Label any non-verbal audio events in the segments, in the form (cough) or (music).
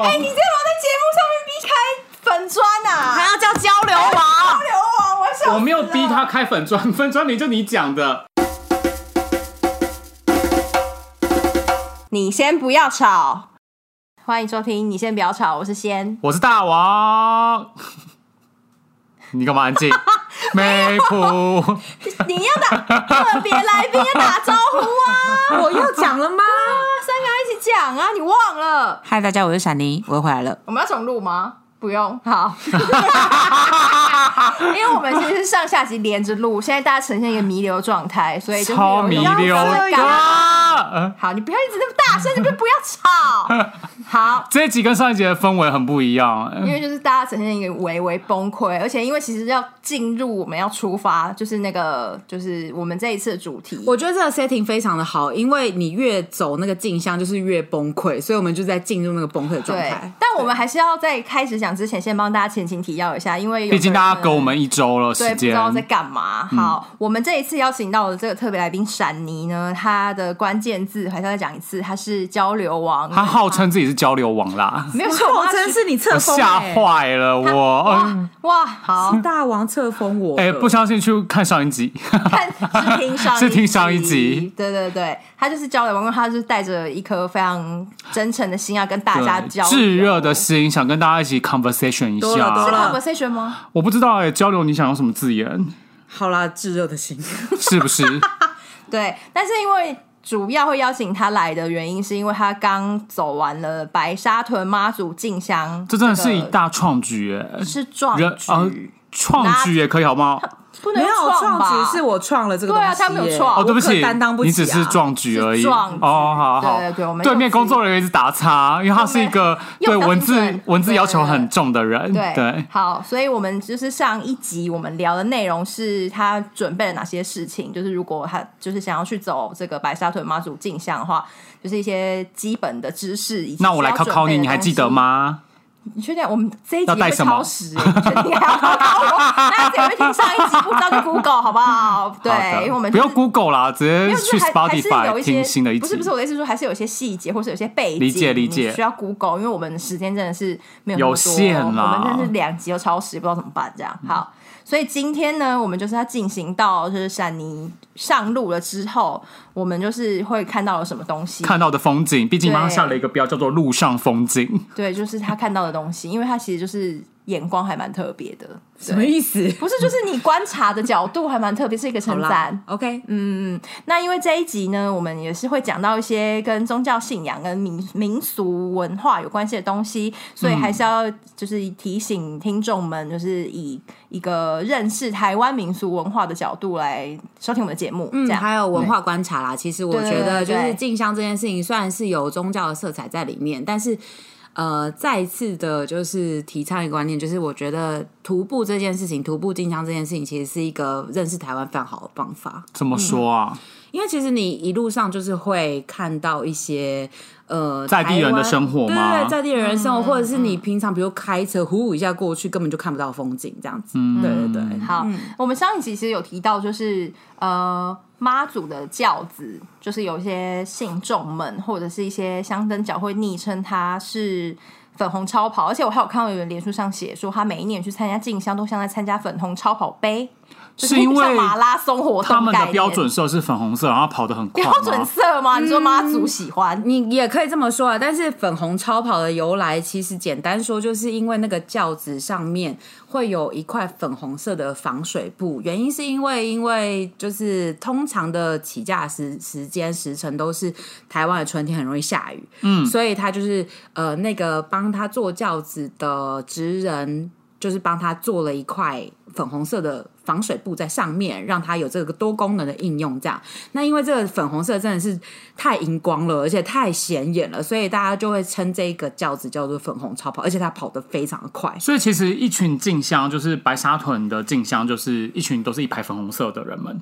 哎、你这有没有在节目上面逼开粉砖啊？还要叫交流交王。流王，我我没有逼他。开粉砖，粉砖名就你讲的。你先不要吵，欢迎收听。你先不要吵，我是先。我是大王，(laughs) 你干嘛安静？(laughs) 没谱，你要打特别来宾要打招呼啊！(laughs) 我要讲了吗？讲啊！你忘了？嗨，大家，我是闪妮，我又回来了。我们要重录吗？不用，好。(laughs) 因为我们其实是上下集连着录，现在大家呈现一个弥留状态，所以就是超弥有一种留尴尬的。(laughs) 好，你不要一直那么大声，你们不要吵。(laughs) 好，这一集跟上一集的氛围很不一样。因为就是大家呈现一个微微崩溃，而且因为其实要进入我们要出发，就是那个就是我们这一次的主题。我觉得这个 setting 非常的好，因为你越走那个镜像，就是越崩溃，所以我们就在进入那个崩溃的状态。，但我们还是要在开始讲之前，先帮大家前情提要一下，因为毕竟大家给我们一周了对，时间，不知道在干嘛。好，我们这一次邀请到的这个特别来宾闪妮呢，他的关键字还是要再讲一次，他是交流王，他号称自己是交流王啦，没有错，真是你册我封、吓欸，坏了我。嗯哇，好大王册封我。哎，不相信去看上一集。看是听上是听上一集，对对对，他就是交流王，因为他就是带着一颗非常真诚的心要跟大家对交流，炙热的心，想跟大家一起 conversation 一下。conversation 吗？我不知道哎，交流你想用什么字眼？好啦，炙热的心。是不是？(laughs) 对，但是因为主要会邀请他来的原因，是因为他刚走完了白沙屯妈祖进香，这真的是一大创举哎，是壮人啊举，创举也可以好不好？不能没有创吧举是我创了这个东西耶，对啊他没有创哦，对不起担当，不起、啊。你只是壮举而已。是壮举哦，好好。对对对我们对面工作人员一直打叉，因为他是一个对用文字文字要求很重的人。对对，好，所以我们就是上一集我们聊的内容是他准备了哪些事情，就是如果他就是想要去走这个白沙屯妈祖进香的话，就是一些基本的知识那我来考考你，你还记得？吗？你确定我们这一集会超时、欸？你确定还 (laughs) 要考考我？大家只会听上一集，不知道就 Google 好不好？对，因为我们不用就是 Google 啦，直接，去 Spotify 听新的一集。不是不是，我的意思是说，还是有一些细节，或是有些背景，理解理解你需要 Google，因为我们时间真的是没有有限多，啦我们真的是两集又超时，不知道怎么办。这样好，所以今天呢，我们就是要进行到就是闪尼上路了之后，我们就是会看到了什么东西，看到的风景，毕竟帮他下了一个标，叫做路上风景。对，(laughs) 就是他看到的东西，因为他其实就是眼光还蛮特别的，什么意思？不是，就是你观察的角度还蛮特别，是一个称赞。OK，嗯，那因为这一集呢，我们也是会讲到一些跟宗教信仰、跟民民俗文化有关系的东西，所以还是要就是提醒听众们，就是以一个认识台湾民俗文化的角度来收听我们的节目，嗯，这样还有文化观察啦。其实我觉得，就是进香这件事情，虽然是有宗教的色彩在里面，但是呃，再次的，就是提倡一个观念，就是我觉得徒步这件事情，徒步进香这件事情，其实是一个认识台湾非常好的方法。怎么说啊？因为其实你一路上就是会看到一些呃在地人的生活吗？对对，在地人的生活，或者是你平常比如开车呼一下过去，根本就看不到风景这样子。对对对，好，我们上一集其实有提到，就是呃妈祖的轿子，就是有一些信众们或者是一些香灯脚会昵称它是粉红超跑，而且我还有看到有人脸书上写说，他每一年去参加进香都像在参加粉红超跑杯，就是因为马拉松活动他们的标准色是粉红色，然后跑得很快。标准色吗？你说妈祖喜欢？你也可以这么说啊，但是粉红超跑的由来，其实简单说，就是因为那个轿子上面会有一块粉红色的防水布，原因是因为因为就是通常的起驾时时间时辰都是台湾的春天很容易下雨，嗯，所以他就是呃那个帮他做轿子的职人。就是帮他做了一块粉红色的防水布在上面，让它有这个多功能的应用。这样，那因为这个粉红色真的是太荧光了，而且太显眼了，所以大家就会称这个轿子叫做粉红超跑，而且它跑得非常的快。所以其实一群静香，就是白沙屯的静香，就是一群都是一排粉红色的人们。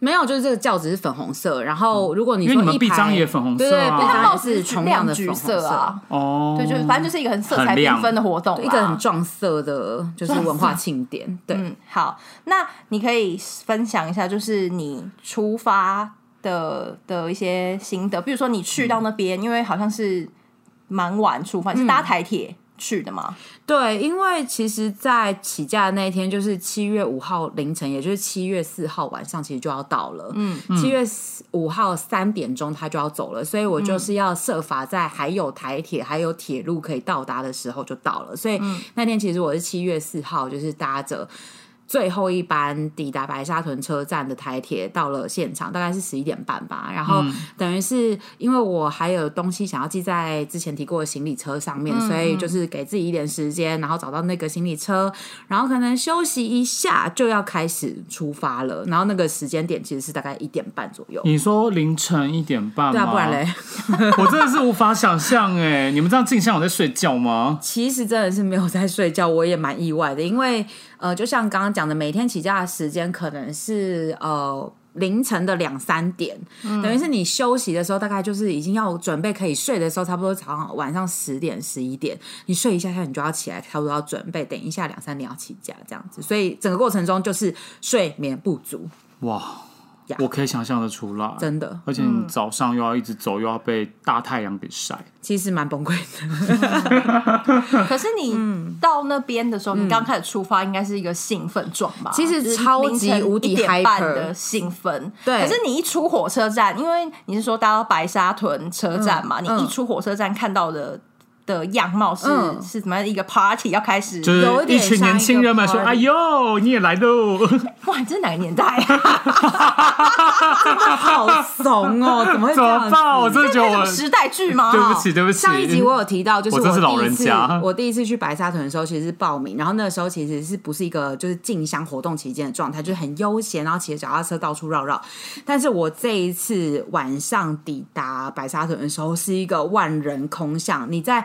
没有，就是这个轿子是粉红色，然后如果你因为你们臂章也粉红色啊。对帽子也是同样的粉红橘色啊，哦，对，就是反正就是一个很色彩缤纷的活动啦，一个很撞色的，就是文化庆典。对，嗯，好，那你可以分享一下，就是你出发的的一些心得，比如说你去到那边，因为好像是蛮晚出发，你是搭台铁去的吗？对，因为其实，在起驾的那一天，就是七月五号凌晨，也就是七月四号晚上，其实就要到了。嗯，七月五号三点钟他就要走了，所以我就是要设法在还有台铁、还有铁路可以到达的时候就到了。所以那天其实我是七月四号，就是搭着。最后一班抵达白沙屯车站的台铁到了现场，大概是十一点半吧。然后等于是因为我还有东西想要寄在之前提过的行李车上面，所以就是给自己一点时间，然后找到那个行李车，然后可能休息一下就要开始出发了。然后那个时间点其实是大概一点半左右。你说凌晨一点半？对啊，不然嘞，(laughs) 我真的是无法想象哎！你们这样镜像有在睡觉吗？其实真的是没有在睡觉，我也蛮意外的，因为。呃，就像刚刚讲的，每天起价的时间可能是呃凌晨的两三点，等于是你休息的时候，大概就是已经要准备可以睡的时候，差不多早上晚上十点十一点，你睡一下下，你就要起来，差不多要准备，等一下两三点要起家这样子，所以整个过程中就是睡眠不足。哇。我可以想象的出来，真的，而且你早上又要一直走，又要被大太阳给晒，其实蛮崩溃的。(laughs) 可是你到那边的时候，你刚开始出发，应该是一个兴奋状吧？其实超级无敌嗨的兴奋。对，可是你一出火车站，因为你是说搭到白沙屯车站嘛，你一出火车站看到的。的样貌是是怎么样一个 party 要开始，就是一群年轻人嘛，说：“哎呦，你也来喽！” (laughs) 哇，这是哪个年代啊？(laughs) 好怂哦，怎么会这样？我真的觉得时代剧吗？对不起，对不起。上一集我有提到，就是我是老人家。我第一次去白沙屯的时候，其实是报名，然后那个时候其实是不是一个就是进香活动期间的状态，就是很悠闲，然后骑着脚踏车到处绕绕。但是我这一次晚上抵达白沙屯的时候，是一个万人空巷，你在。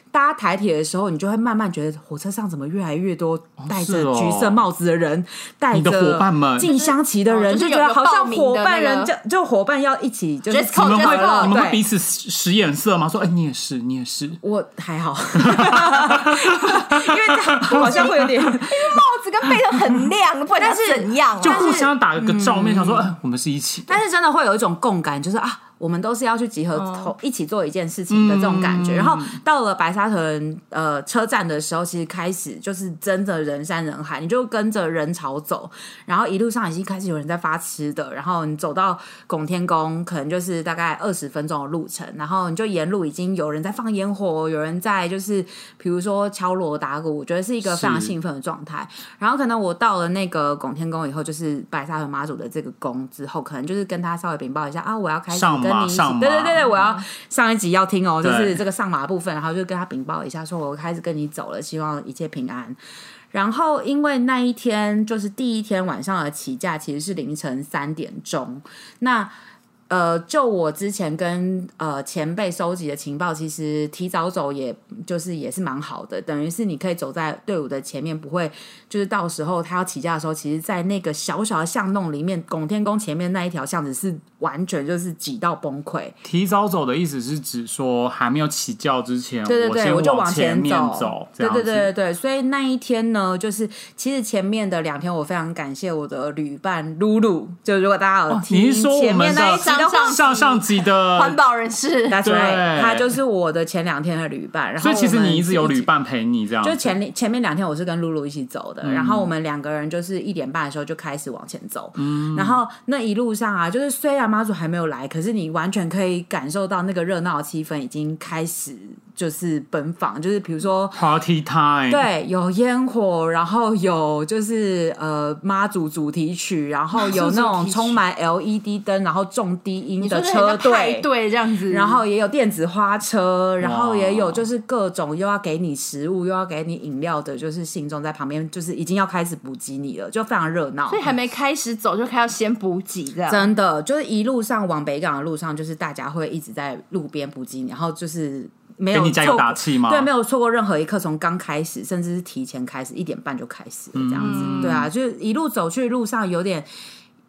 搭台铁的时候，你就会慢慢觉得火车上怎么越来越多戴着橘色帽子的人，戴着伙伴们。进香旗的人，就觉得好像伙伴人就就伙伴要一起，就是你们会你们会彼此使眼色吗？说哎，你也是，你也是，我还好，(laughs) 因为这样好像会有点，因为帽子跟背都很亮，(laughs) 不管是怎样，就互相打个照面，想说哎，我们是一起，但是真的会有一种共感，就是啊。我们都是要去集合，一起做一件事情的这种感觉。然后到了白沙屯呃车站的时候，其实开始就是真的人山人海，你就跟着人潮走。然后一路上已经开始有人在发吃的。然后你走到拱天宫，可能就是大概二十分钟的路程。然后你就沿路已经有人在放烟火，有人在就是比如说敲锣打鼓，我觉得是一个非常兴奋的状态。然后可能我到了那个拱天宫以后，就是白沙屯妈祖的这个宫之后，可能就是跟他稍微禀报一下啊，我要开始跟。你一起对对对对，我要上一集要听哦，就是这个上马部分，然后就跟他禀报一下，说我开始跟你走了，希望一切平安。然后因为那一天就是第一天晚上的起驾，其实是凌晨三点钟，那。呃，就我之前跟呃前辈收集的情报，其实提早走，也就是也是蛮好的，等于是你可以走在队伍的前面，不会就是到时候他要起驾的时候，其实，在那个小小的巷弄里面，拱天宫前面那一条巷子是完全就是挤到崩溃。提早走的意思是指说还没有起轿之前，对对对，我就往前走，对对对对对，所以那一天呢，就是其实前面的两天，我非常感谢我的旅伴露露，就如果大家有听前面那一张。上上级的环保人士，对，他就是我的前两天的旅伴。然后，所以其实你一直有旅伴陪你这样。就前前面两天我是跟露露一起走的，然后我们两个人就是一点半的时候就开始往前走。嗯，然后那一路上啊，就是虽然妈祖还没有来，可是你完全可以感受到那个热闹的气氛已经开始。就是奔放，就是比如说 party time，对，有烟火，然后有就是呃妈祖主题曲，然后有那种充满 LED 灯，然后重低音的车队，对，这样子，然后也有电子花车，然后也有就是各种又要给你食物又要给你饮料的，就是信众在旁边，就是已经要开始补给你了，就非常热闹。所以还没开始走就开始先补给，这样真的就是一路上往北港的路上，就是大家会一直在路边补给你，然后就是。没有加油打气吗？对，没有错过任何一刻，从刚开始，甚至是提前开始，一点半就开始了这样子。对啊，就是一路走去路上有点。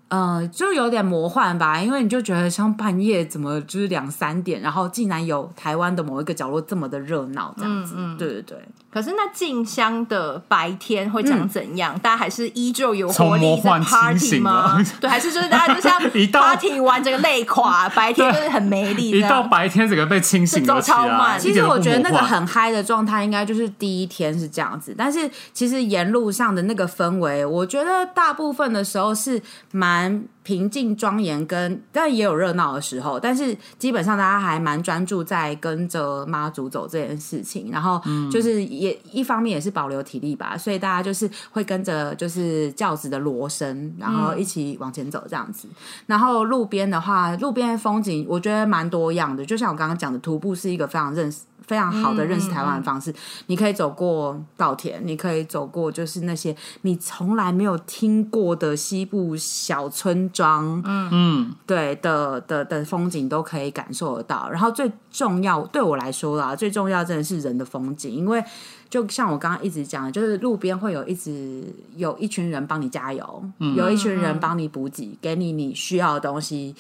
呃，就有点魔幻吧，因为你就觉得像半夜怎么就是两三点，然后竟然有台湾的某一个角落这么的热闹，这样子。对对对，可是那静香的白天会长怎样？大家还是依旧有活力在 party 吗？(laughs) 对，还是就是大家就像 (laughs) 一到 party 完整个累垮，白天 (laughs) 就是很美丽这一。到白天，整个被清醒了起来。走超慢其实我觉得那个很嗨的状态，应该就是第一天是这样子，但是其实沿路上的那个氛围，我觉得大部分的时候是蛮平静庄严跟，但也有热闹的时候，但是基本上大家还蛮专注在跟着妈祖走这件事情，然后就是也一方面也是保留体力吧，所以大家就是会跟着就是轿子的锣声，然后一起往前走这样子。然后路边的话，路边风景我觉得蛮多样的，就像我刚刚讲的，徒步是一个非常认识。非常好的认识台湾的方式，你可以走过稻田，你可以走过就是那些你从来没有听过的西部小村庄，嗯嗯，对的的的风景都可以感受得到。然后最重要对我来说啦，最重要真的是人的风景，因为就像我刚刚一直讲的，就是路边会有一直有一群人帮你加油，有一群人帮你补给，给你你需要的东西。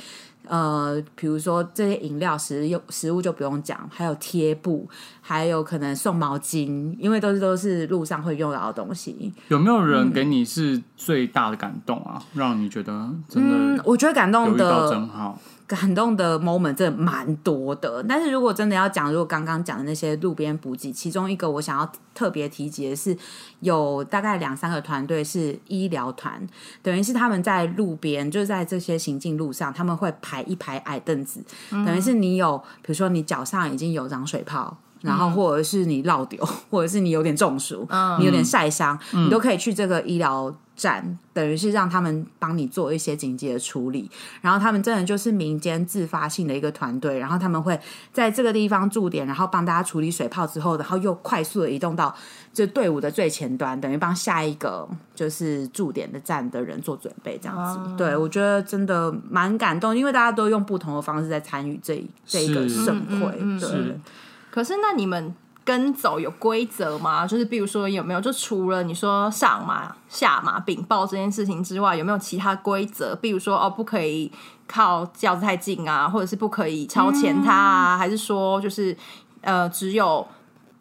呃，比如说这些饮料、食用食物就不用讲，还有贴布，还有可能送毛巾，因为都是都是路上会用到的东西。有没有人给你是最大的感动啊？让你觉得真嗯的，我觉得感动的真好？感动的 moment 真的蛮多的，但是如果真的要讲，如果刚刚讲的那些路边补给，其中一个我想要特别提及的是，有大概两三个团队是医疗团，等于是他们在路边，就是在这些行进路上，他们会排一排矮凳子，等于是你有，比如说你脚上已经有长水泡。然后，或者是你落丢，或者是你有点中暑，你有点晒伤，你都可以去这个医疗站，等于是让他们帮你做一些紧急的处理。然后他们真的就是民间自发性的一个团队，然后他们会在这个地方驻点，然后帮大家处理水泡之后，然后又快速的移动到这队伍的最前端，等于帮下一个就是驻点的站的人做准备，这样子。对我觉得真的蛮感动，因为大家都用不同的方式在参与这这一个盛会，对。是可是那你们跟走有规则吗？就是比如说有没有，就除了你说上马、下马、禀报这件事情之外，有没有其他规则？比如说哦，不可以靠轿子太近啊，或者是不可以超前他啊，还是说就是呃，只有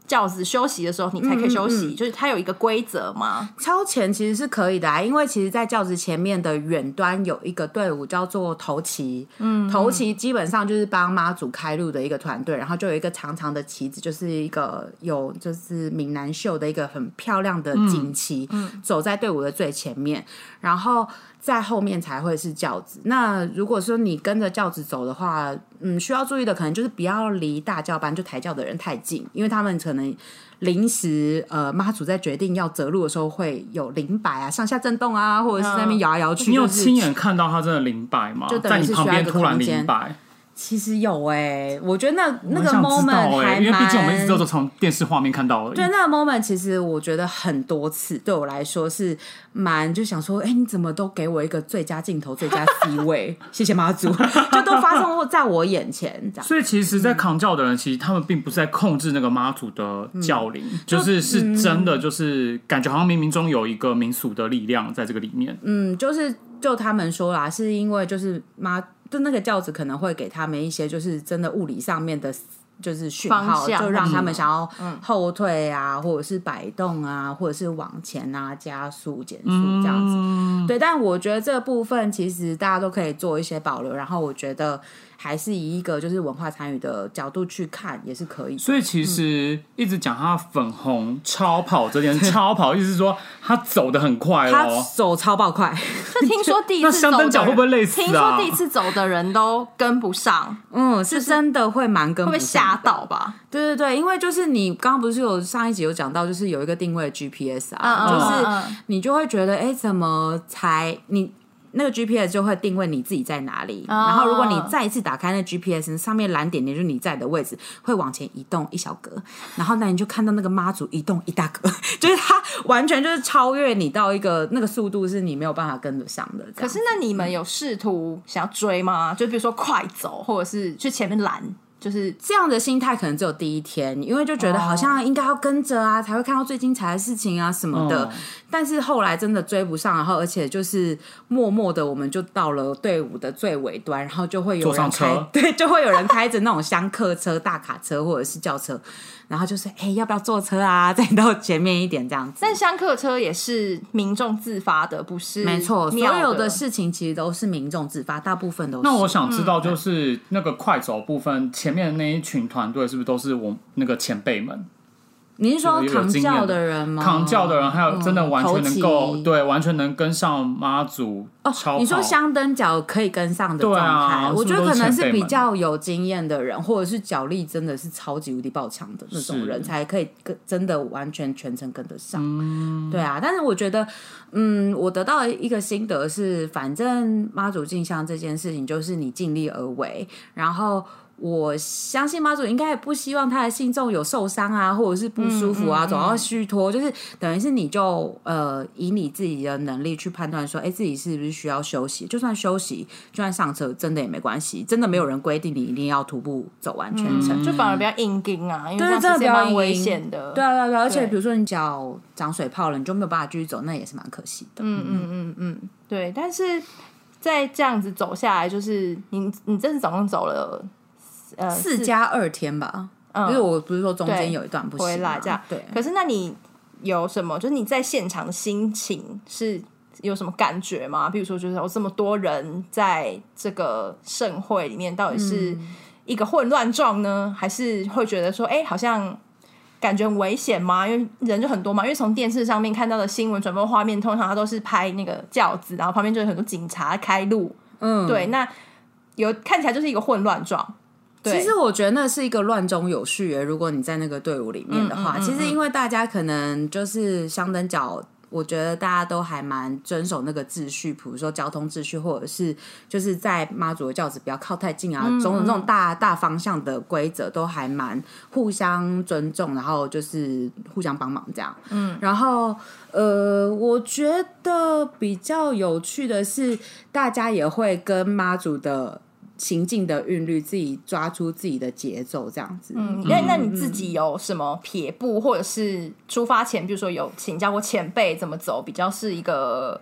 轿子休息的时候你才可以休息？就是它有一个规则吗？超前其实是可以的啊，因为其实，在轿子前面的远端有一个队伍叫做头旗，嗯，头旗基本上就是帮妈祖开路的一个团队，然后就有一个长长的旗子，就是一个有就是闽南绣的一个很漂亮的锦旗，走在队伍的最前面，然后在后面才会是轿子。那如果说你跟着轿子走的话，嗯，需要注意的可能就是不要离大轿班就抬轿的人太近，因为他们可能临时呃妈祖在决定要择路的时候会有灵摆啊、上下震动啊，或者是在那边摇来摇去。你有就是亲眼看到他真的灵摆吗？就在你旁是需要一个边突然空间灵摆，其实有哎、我觉得那那个 moment 因为毕竟我们一直都是从电视画面看到而已。对那个 moment，其实我觉得很多次对我来说是蛮就想说，哎、你怎么都给我一个最佳镜头、最佳 (laughs) C 位，谢谢妈祖，(laughs) 就都发生在我眼前这样。所以其实，在扛教的人，其实他们并不是在控制那个妈祖的教灵，就是是真的，就是感觉好像冥冥中有一个民俗的力量在这个里面。嗯，就是就他们说啦，是因为就是妈就那个轿子可能会给他们一些就是真的物理上面的。就是讯号，就让他们嗯想要后退啊，或者是摆动啊，或者是往前啊，加速、减速这样子。嗯，对，但我觉得这部分其实大家都可以做一些保留，然后我觉得还是以一个就是文化参与的角度去看，也是可以。所以其实一直讲他粉红超跑这件 (laughs) 超跑，意思是说他走的很快他哦。走超爆快，(laughs) 就听说第一次那香灯脚走的人会不会累死啊听说第一次走的人都跟不上，嗯，是真的会蛮跟会被不上吓到吧？对对对，因为就是你刚刚不是有上一集有讲到，就是有一个定位 GPS 啊，嗯嗯就是你就会觉得，哎，怎么才你那个 GPS 就会定位你自己在哪里，哦然后如果你再一次打开那 GPS 上面蓝点点就是你在的位置，会往前移动一小格，然后那你就看到那个妈祖移动一大格，(laughs) 就是它完全就是超越你到一个那个速度是你没有办法跟得上的。可是那你们有试图想要追吗？就比如说快走，或者是去前面拦？就是这样的心态可能只有第一天，因为就觉得好像应该要跟着啊，才会看到最精彩的事情啊什么的。哦但是后来真的追不上，然后而且就是默默的，我们就到了队伍的最尾端，然后就会有人开，对，就会有人开着那种厢客车、大卡车或者是轿车，然后就是哎、要不要坐车啊？(laughs) 再到前面一点这样子。但香客车也是民众自发的，不是没错，所庙有的的事情其实都是民众自发，大部分都是。那我想知道，就是那个快走部分前面的那一群团队，是不是都是我那个前辈们？你是说扛轿的人吗？扛轿的人，还有真的完全能够、对，完全能跟上妈祖。哦你说香灯脚可以跟上的对状啊态，我觉得可能是比较有经验的人，或者是脚力真的是超级无敌爆强的那种人，才可以跟真的完全全程跟得上。嗯对啊，但是我觉得，嗯，我得到一个心得是，反正妈祖进香这件事情，就是你尽力而为，然后。我相信妈祖应该也不希望他的信众有受伤啊，或者是不舒服啊，总要虚脱，就是等于是你就呃以你自己的能力去判断说，哎、自己是不是需要休息？就算休息，就算上车，真的也没关系，真的没有人规定你一定要徒步走完全程。就反而比较硬盯啊，因为对这样真的比较危硬险的。对啊，对啊，对啊，而且对比如说你脚长水泡了，你就没有办法继续走，那也是蛮可惜的。嗯嗯嗯嗯对，但是在这样子走下来，就是你你这次总共走了呃四加二天吧，因为我不是说中间有一段不回来这样。对，可是那你有什么？就是你在现场的心情是有什么感觉吗？比如说，就是有这么多人在这个盛会里面，到底是一个混乱状呢，还是会觉得说，哎、好像感觉很危险吗？因为人就很多嘛，因为从电视上面看到的新闻转播画面，通常它都是拍那个轿子，然后旁边就有很多警察开路。嗯，对，那有看起来就是一个混乱状。对其实我觉得那是一个乱中有序耶。如果你在那个队伍里面的话，其实因为大家可能就是相等角。我觉得大家都还蛮遵守那个秩序，比如说交通秩序，或者是就是在妈祖的轿子不要靠太近啊，种种这种大大方向的规则都还蛮互相尊重，然后就是互相帮忙这样。嗯，然后呃，我觉得比较有趣的是，大家也会跟妈祖的行进的韵律，自己抓出自己的节奏，这样子。嗯，那那你自己有什么撇步，或者是出发前，比如说有请教过前辈怎么走，比较是一个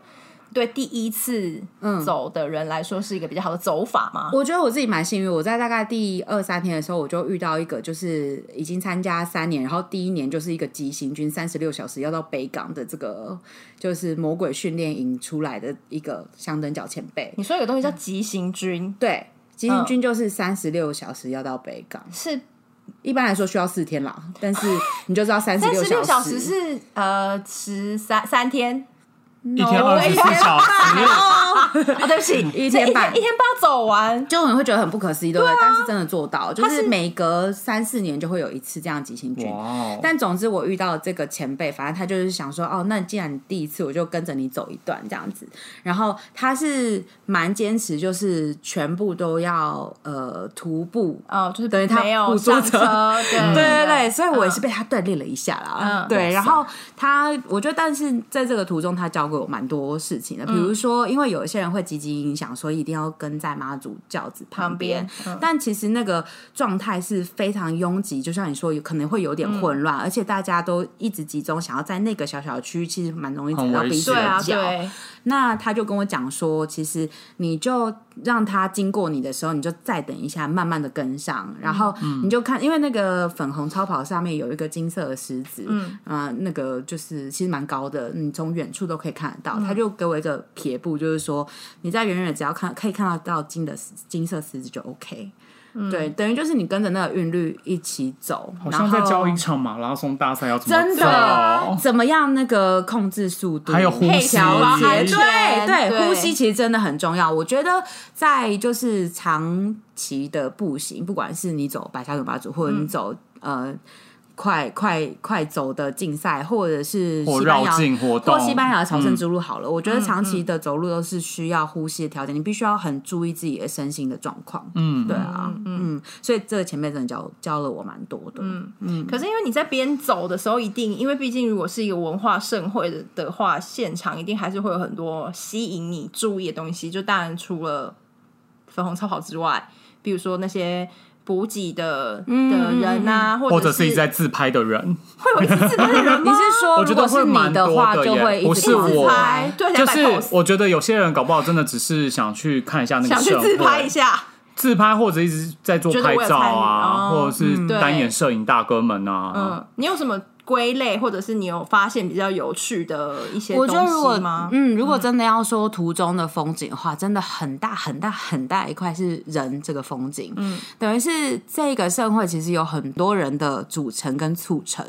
对第一次走的人来说是一个比较好的走法吗？我觉得我自己蛮幸运，我在大概第二三天的时候，我就遇到一个就是已经参加三年，然后第一年就是一个急行军三十六小时要到北港的这个就是魔鬼训练营出来的一个相等脚前辈。你说有个东西叫急行军，对，急行军就是三十六小时要到北港，是。一般来说需要四天啦，但是你就知道三十六小时时是呃十三三天一天二十四小时，啊，对不起，一这天半一天半要走完，就你会觉得很不可思议，对不对？但是真的做到，就是是每隔三四年就会有一次这样急行军。哦！但总之，我遇到这个前辈，反正他就是想说，哦，那既然你第一次，我就跟着你走一段这样子。然后他是蛮坚持，就是全部都要呃徒步。哦，就是等于他没有不坐上车车，对 (laughs) 对对对，所以我也嗯是被他锻炼了一下啦。嗯对，然后他，我觉得，但是在这个途中，他教给我蛮多事情的。比如说，因为有一些人会积极影响，所以一定要跟在妈祖轿子旁边。旁边嗯但其实那个状态是非常拥挤，就像你说，有可能会有点混乱，而且大家都一直集中想要在那个小小的区，其实蛮容易踩到彼此很危险对啊，的脚。对，那他就跟我讲说，其实你就让他经过你的时候，你就再等一下，慢慢的跟上，然后你就看，因为那个粉红超跑上面有一个金色的石子，嗯啊、那个就是其实蛮高的，你从远处都可以看得到。他就给我一个撇步，就是说你在远远的只要看可以看到到金的金色石子就 OK。对，等于就是你跟着那个韵律一起走，好像在教一场马拉松大赛要怎么真的走怎么样那个控制速度，还有呼吸对对，对呼吸其实真的很重要。我觉得在就是长期的步行，不管是你走百下九八组，或者你走、呃。快快快走的竞赛，或者是或西班牙绕境活动或西班牙的朝圣之路好了，我觉得长期的走路都是需要呼吸的调节，你必须要很注意自己的身心的状况。嗯，对啊，嗯，所以这个前辈真的教教了我蛮多的。嗯，可是因为你在边走的时候，一定因为毕竟如果是一个文化盛会的的话，现场一定还是会有很多吸引你注意的东西。就当然除了粉红超跑之外，比如说那些补给的的人啊，或或者是是一直在自拍的人，(laughs) 会有一直自拍的人吗？(laughs) 你是说，我觉得如果是会蛮你的话，就多的耶不会一直放是我自拍，对，就是我觉得有些人搞不好真的只是想去看一下那个社想去自拍一下。自拍或者一直在做拍照啊，哦或者是单眼摄影大哥们啊，嗯，你有什么归类，或者是你有发现比较有趣的一些东西吗？嗯，如果真的要说途中的风景的话，真的很大很大很大一块是人这个风景。嗯，等于是这个社会其实有很多人的组成跟促成，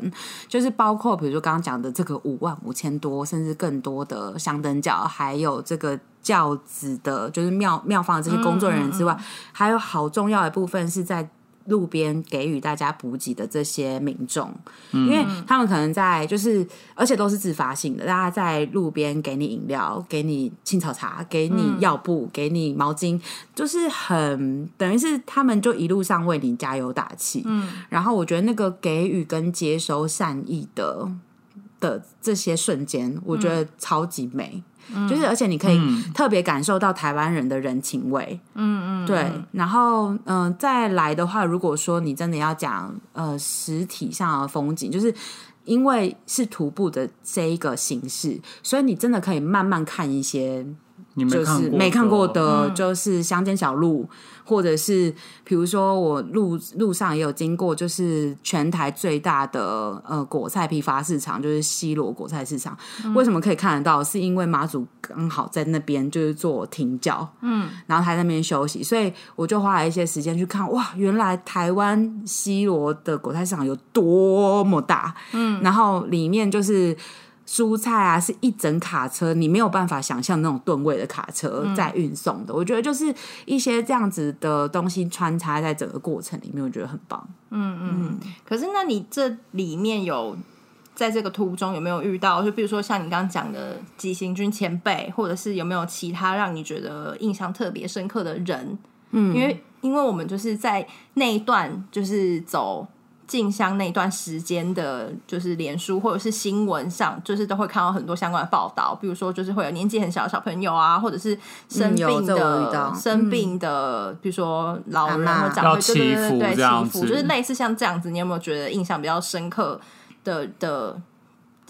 就是包括比如说刚刚讲的这个五万五千多甚至更多的香灯脚，还有这个。教子的，就是庙庙方的这些工作人员之外，还有好重要的部分是在路边给予大家补给的这些民众，因为他们可能在就是，而且都是自发性的，大家在路边给你饮料，给你青草茶，给你药布，给你毛巾，就是很等于是他们就一路上为你加油打气。嗯，然后我觉得那个给予跟接收善意的的这些瞬间，我觉得超级美。就是，而且你可以特别感受到台湾人的人情味，嗯嗯，对。然后，嗯、再来的话，如果说你真的要讲呃实体上的风景，就是因为是徒步的这一个形式，所以你真的可以慢慢看一些就是没看过的的，就是乡间小路，或者是比如说我路路上也有经过，就是全台最大的呃果菜批发市场，就是西罗果菜市场。为什么可以看得到？是因为马祖刚好在那边就是做停教，嗯，然后他在那边休息，所以我就花了一些时间去看，哇，原来台湾西罗的果菜市场有多么大，嗯，然后里面就是。蔬菜啊，是一整卡车，你没有办法想象那种吨位的卡车在运送的。我觉得就是一些这样子的东西穿插在整个过程里面，我觉得很棒。嗯嗯可是，那你这里面有在这个途中有没有遇到？就比如说像你刚刚讲的急行军前辈，或者是有没有其他让你觉得印象特别深刻的人？嗯，因为因为我们就是在那一段就是走。进香那段时间的，就是脸书或者是新闻上，就是都会看到很多相关的报道，比如说就是会有年纪很小的小朋友啊，或者是生病的、到生病的，比如说老人或长辈，对对祈福对对这样祈福，就是类似像这样子，你有没有觉得印象比较深刻的的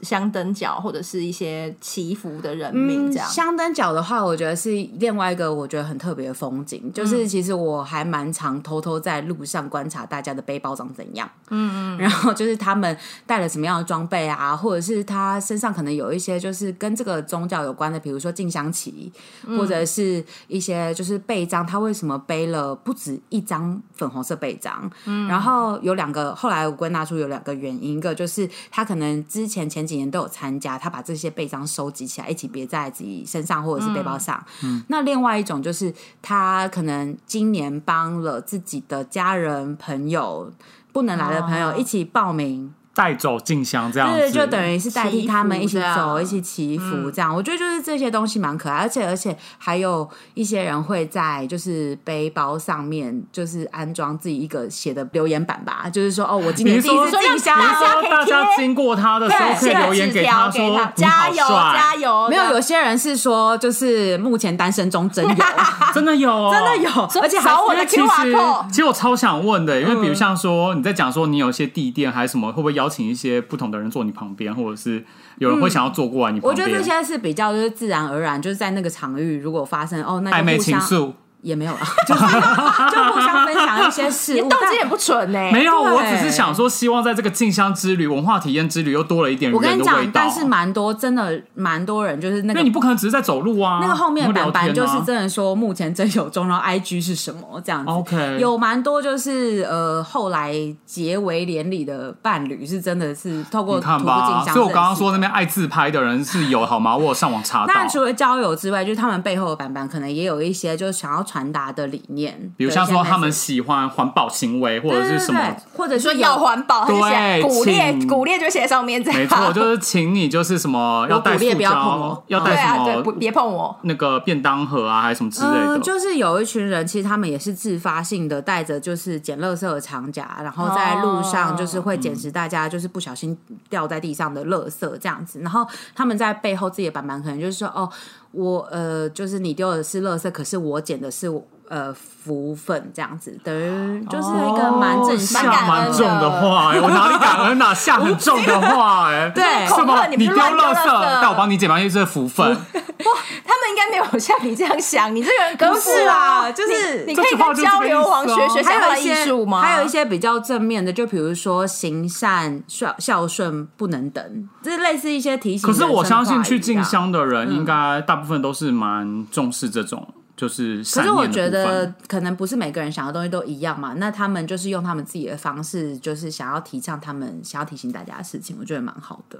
香灯脚，或者是一些祈福的人名这样？香灯脚的话，我觉得是另外一个我觉得很特别的风景，就是其实我还蛮常偷偷在路上观察大家的背包长怎样，嗯嗯，(laughs) 然后就是他们带了什么样的装备啊，或者是他身上可能有一些就是跟这个宗教有关的，比如说进香旗，或者是一些就是背章，他为什么背了不止一张粉红色背章？嗯，然后有两个，后来我归纳出有两个原因，一个就是他可能之前前几年都有参加，他把这些背章收集起来，一起别在自己身上或者是背包上。嗯，那另外一种就是他可能今年帮了自己的家人朋友。不能来的朋友哦一起报名，带走静香这样子，对，就等于是代替他们一起走，一起祈福这样。我觉得就是这些东西蛮可爱，而且而且还有一些人会在就是背包上面就是安装自己一个写的留言板吧，就是说哦，我今年你说第一次进香大家经过他的时候可以留言给他说加油加油，没有，有有些人是说，就是目前单身中真有，(laughs) 真的有、哦，真的有，而且还扫我的因为其 QR 实 code 其实我超想问的，因为比如像说你在讲说你有一些地垫还是什么，会不会邀请一些不同的人坐你旁边，或者是有人会想要坐过来你旁边？我觉得这些是比较就是自然而然，就是在那个场域如果发生哦，那就暧昧情愫。也没有了，(laughs) 就是 (laughs) 就互相分享一些事物，但你动机也不纯呢、没有，我只是想说，希望在这个静香之旅、文化体验之旅又多了一点我跟你讲。但是蛮多，真的蛮多人，就是那个因为你不可能只是在走路啊，那个后面你会聊板板就是真的说目前真有中，然后 IG 是什么这样子。OK 有蛮多就是呃后来结为连理的伴侣，是真的是透过看徒步进吧，香。所以我刚刚说那。边爱自拍的人是有好吗？我有上网查到那，除了交友之外，就是他们背后的板板可能也有一些就是想要传达的理念，比如像说他们喜欢环保行为，或者是什么。对对对或者说要环保，对骨裂，请骨裂就写上面这样。没错，就是请你就是什么 (laughs) 要带塑不要碰胶我，要带什对啊，对，不么别碰我。那个便当盒啊，还是什么之类的。嗯，就是有一群人，其实他们也是自发性的带着就是捡垃圾的长夹，然后在路上就是会捡拾大家就是不小心掉在地上的垃圾这样子，然后他们在背后自己的板板可能就是说哦，我呃就是你丢的是垃圾，可是我捡的是呃福分这样子，等于就是一个蛮正向蛮重的话、哎，我 (laughs) 哪里感恩啊？下很重的话、哎，(laughs) 对什么？你不是乱丢垃圾，垃圾但我帮你捡完一些福分，他们应该没有像你这样想，你这个人不不是啦就是你你可以跟交流王学学相关还有一些艺术吗？还有一些比较正面的，就比如说行善、孝孝顺不能等，这类似一些提醒可是。我相信去进香的人，应该大部分都是蛮重视这种，就是可是我觉得可能不是每个人想的东西都一样嘛，那他们就是用他们自己的方式，就是想要提倡他们想要提醒大家的事情，我觉得蛮好的。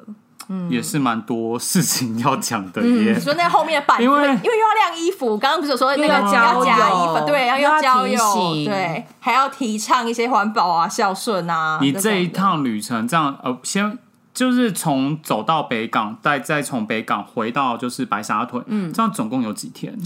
嗯也是蛮多事情要讲的耶。你说那后面的板子，因为因为又要晾衣服，刚刚不是有说那个要交夹衣服，对，然后又要交提友，醒对，还要提倡一些环保啊、孝顺啊。你这一趟旅程，这样呃，先就是从走到北港，再再从北港回到就是白沙屯，嗯，这样总共有几天？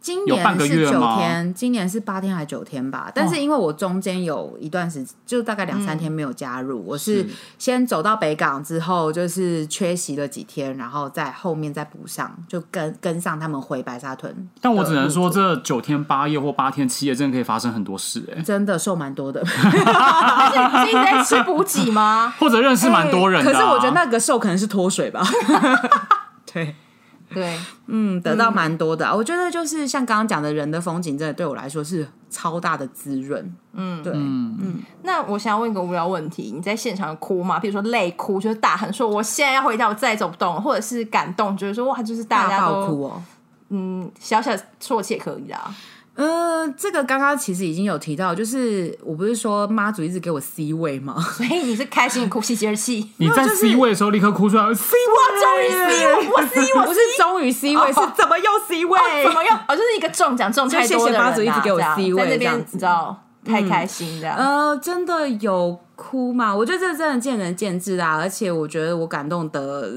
今年是九天，今年是八天还是九天吧？但是因为我中间有一段时，就大概两三天没有加入，我是是先走到北港之后，就是缺席了几天，然后在后面再补上，就跟跟上他们回白沙屯。但我只能说，这九天八夜或八天七夜，真的可以发生很多事哎、真的瘦蛮多的，但是你是一直在吃补给吗？或者认识蛮多人的、啊可是我觉得那个瘦可能是脱水吧。(laughs) 对，对，嗯，得到蛮多的啊、我觉得就是像刚刚讲的，人的风景真的对我来说是超大的滋润。嗯，对，嗯那我想要问一个无聊问题：你在现场哭吗？比如说累哭，就是大喊说我现在要回家，我再也走不动，或者是感动，就是说哇，就是大家都哭哦。嗯小小啜泣也可以啦。呃，这个刚刚其实已经有提到，就是我不是说妈祖一直给我 C 位吗？(laughs) 所以你是开心的哭，喜极而泣。你在 C 位的时候立刻哭出来，C 位终于 C 位我 C 我不是终于 C 位，是怎么又 C 位？怎么又？哦，就是一个中奖中太多的人、谢谢妈祖一直给我 C 位在那边这样子你知道太开心这样。呃，真的有哭吗？我觉得这真的见仁见智啊，而且我觉得我感动的。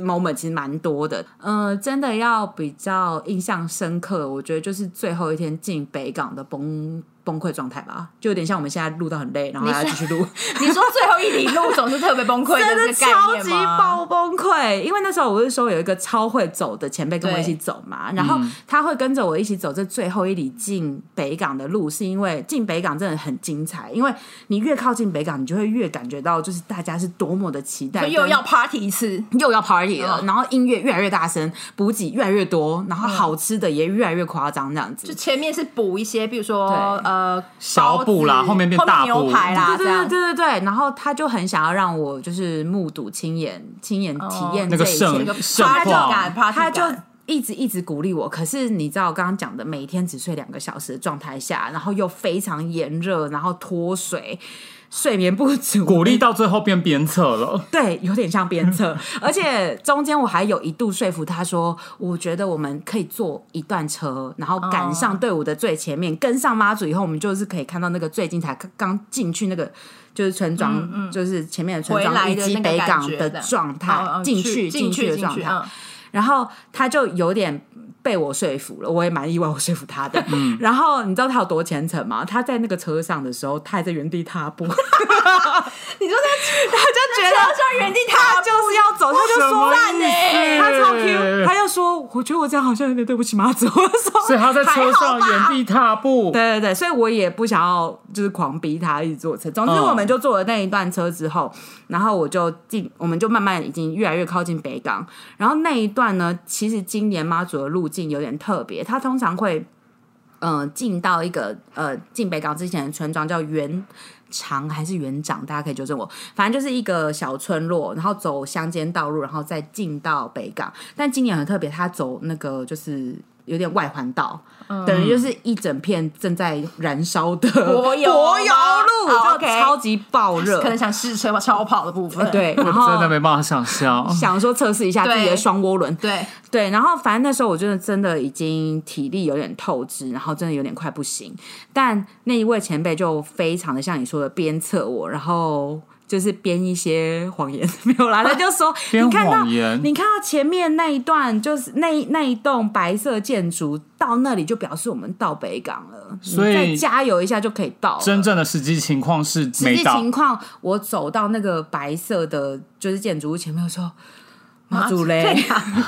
Moment 其实蛮多的，嗯，真的要比较印象深刻，我觉得就是最后一天进北港的崩崩溃状态吧，就有点像我们现在录到很累，然后还要继续录，(laughs) 你说最后一里路总是特别崩溃 (laughs) 真的超级？爆崩溃，因为那时候我不是说有一个超会走的前辈跟我一起走嘛，然后他会跟着我一起走这最后一里进北港的路，是因为进北港真的很精彩，因为你越靠近北港，你就会越感觉到就是大家是多么的期待，又要 party 一次，又要 party 了，嗯。然后音乐越来越大声，补给越来越多，然后好吃的也越来越夸张，这样子。就。前面是补一些，比如说对呃小补啦后面变大牛排啦，对对对对对，然后他就很想要让我就是目睹、亲眼、亲眼体验那个这一切盛这个盛 party 况感，party 他就一直一直鼓励我。可是你知道我刚刚讲的，每天只睡两个小时的状态下，然后又非常炎热，然后脱水。睡眠不足，(laughs) 鼓励到最后变鞭策了。(laughs) 对，有点像鞭策，而且中间我还有一度说服他说，我觉得我们可以坐一段车，然后赶上队伍的最前面，跟上妈祖以后，我们就是可以看到那个最近才，刚刚进去那个就是村庄，就是前面的村回庄以及北港的状态进去进去的状态。嗯然后他就有点被我说服了，我也蛮意外，我说服他的。然后你知道他有多虔诚吗？他在那个车上的时候，他还在原地踏步，(laughs) 他你说他就觉得说原地踏步就是要走，他就说意思他超 Q，他又说，我觉得我这样好像有点对不起妈祖。我说，所以他在车上原地踏步，对对对，所以我也不想要就是狂逼他一直坐车。总之，嗯我们就坐了那一段车之后，然后我就进，我们就慢慢已经越来越靠近北港。然后那一段呢，其实今年妈祖的路径有点特别，他通常会。嗯，进到一个呃进北港之前的村庄叫园长还是园长，大家可以纠正我。反正就是一个小村落，然后走乡间道路，然后再进到北港。但今年很特别，他走那个就是有点外环道，等于就是一整片正在燃烧的柏油柏油路，超级爆热可。能想试车吧，超跑的部分。对，我然后真的没办法想象。(laughs) 想说测试一下自己的对双涡轮，对，对，然后反正那时候我真的真的已经体力有点透支，然后真的有点快不行。但那一位前辈就非常的像你说的鞭策我，然后就是编一些谎言 (laughs) 没有啦，他就说 (laughs) 编你看到谎言你看到前面那一段就是那那一栋白色建筑，到那里就表示我们到北港了，所以再加油一下就可以到。真正的实际情况是实没到际情，况，我走到那个白色的就是建筑物前面的时候，妈祖嘞，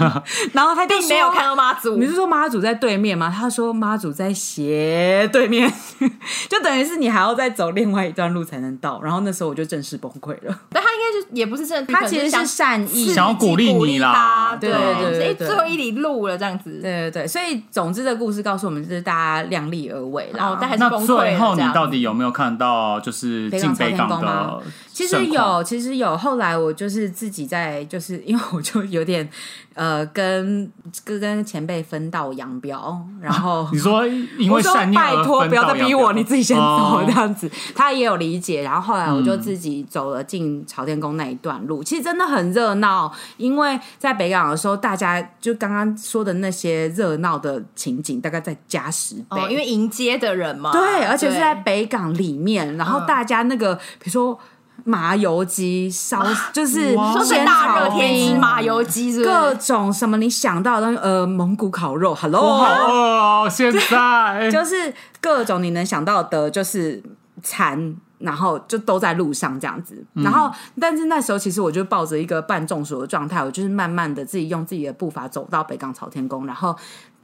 (laughs) 然后他就并没有看到妈祖。你，是说妈祖在对面吗？他说妈祖在斜对面，(laughs) 就等于是你还要再走另外一段路才能到。然后那时候我就正式崩溃了。但他应该是也不是真的，他其实是善意，想要鼓励你啦。他对对对对哎对最后一里路了这样子，对对对，所以总之的故事告诉我们，就是大家量力而为然后，但还是那崩溃最后你到底有没有看到就是进北港的？其实有，其实有。后来我就是自己在，就是 (laughs) 因为我就有点呃，跟跟跟前辈分道扬镳，然后 (laughs) 你说因我说为善念拜托，不要再逼我，你自己先走哦这样子。他也有理解，然后后来我就嗯自己走了进朝天宫那一段路，其实真的很热闹。因为在北港的时候，大家就刚刚说的那些热闹的情景，大概再加十倍。哦，因为迎接的人嘛，对，而且是在北港里面，然后嗯大家那个比如说麻油鸡烧，就是大热天吃麻油鸡，各是？种什么你想到的，呃，蒙古烤肉，Hello！现在 (laughs) 就是各种你能想到的，就是餐。然后就都在路上这样子，然后但是那时候其实我就抱着一个半中暑的状态，我就是慢慢的自己用自己的步伐走到北港朝天宫，然后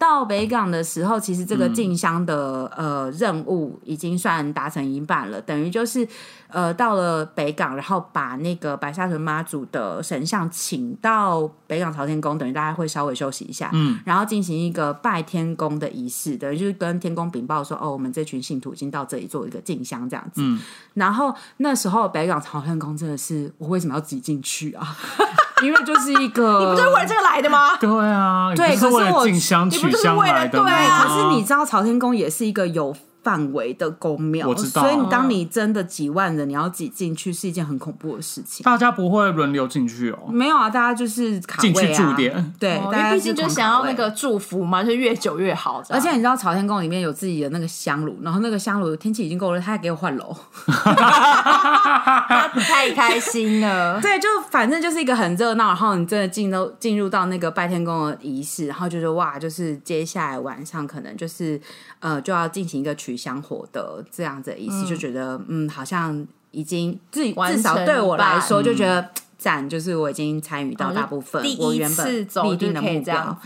到北港的时候，其实这个进香的、呃任务已经算达成一半了，等于就是呃到了北港，然后把那个白沙屯妈祖的神像请到北港朝天宫，等于大家会稍微休息一下，嗯，然后进行一个拜天公的仪式，等于就是跟天公禀报说，哦，我们这群信徒已经到这里做一个进香这样子。嗯然后那时候北港朝天宫真的是，我为什么要自己进去啊？(laughs) 因为就是一个，你不是为了这个来的吗？对啊，对你不是为了可是我进香你不就是为了来的？对啊可是你知道朝天宫也是一个有范围的宫庙，我知道所以当你真的几万人，你要挤进去是一件很恐怖的事情。大家不会轮流进去哦。没有啊，大家就是卡进去驻点对，大家为毕竟就想要那个祝福嘛，就越久越好。而且你知道朝天宫里面有自己的那个香炉，然后那个香炉天气已经够热，他还给我换楼。他太开心了。(laughs) 对，就反正就是一个很热闹，然后你真的进到进入到那个拜天宫的仪式，然后就是哇，就是接下来晚上可能就是呃就要进行一个取香火的这样子的意思，就觉得嗯好像已经至完至少成对我来一说就觉得赞，就是我已经参与到大部分第一我原本次走立就可以定的目标。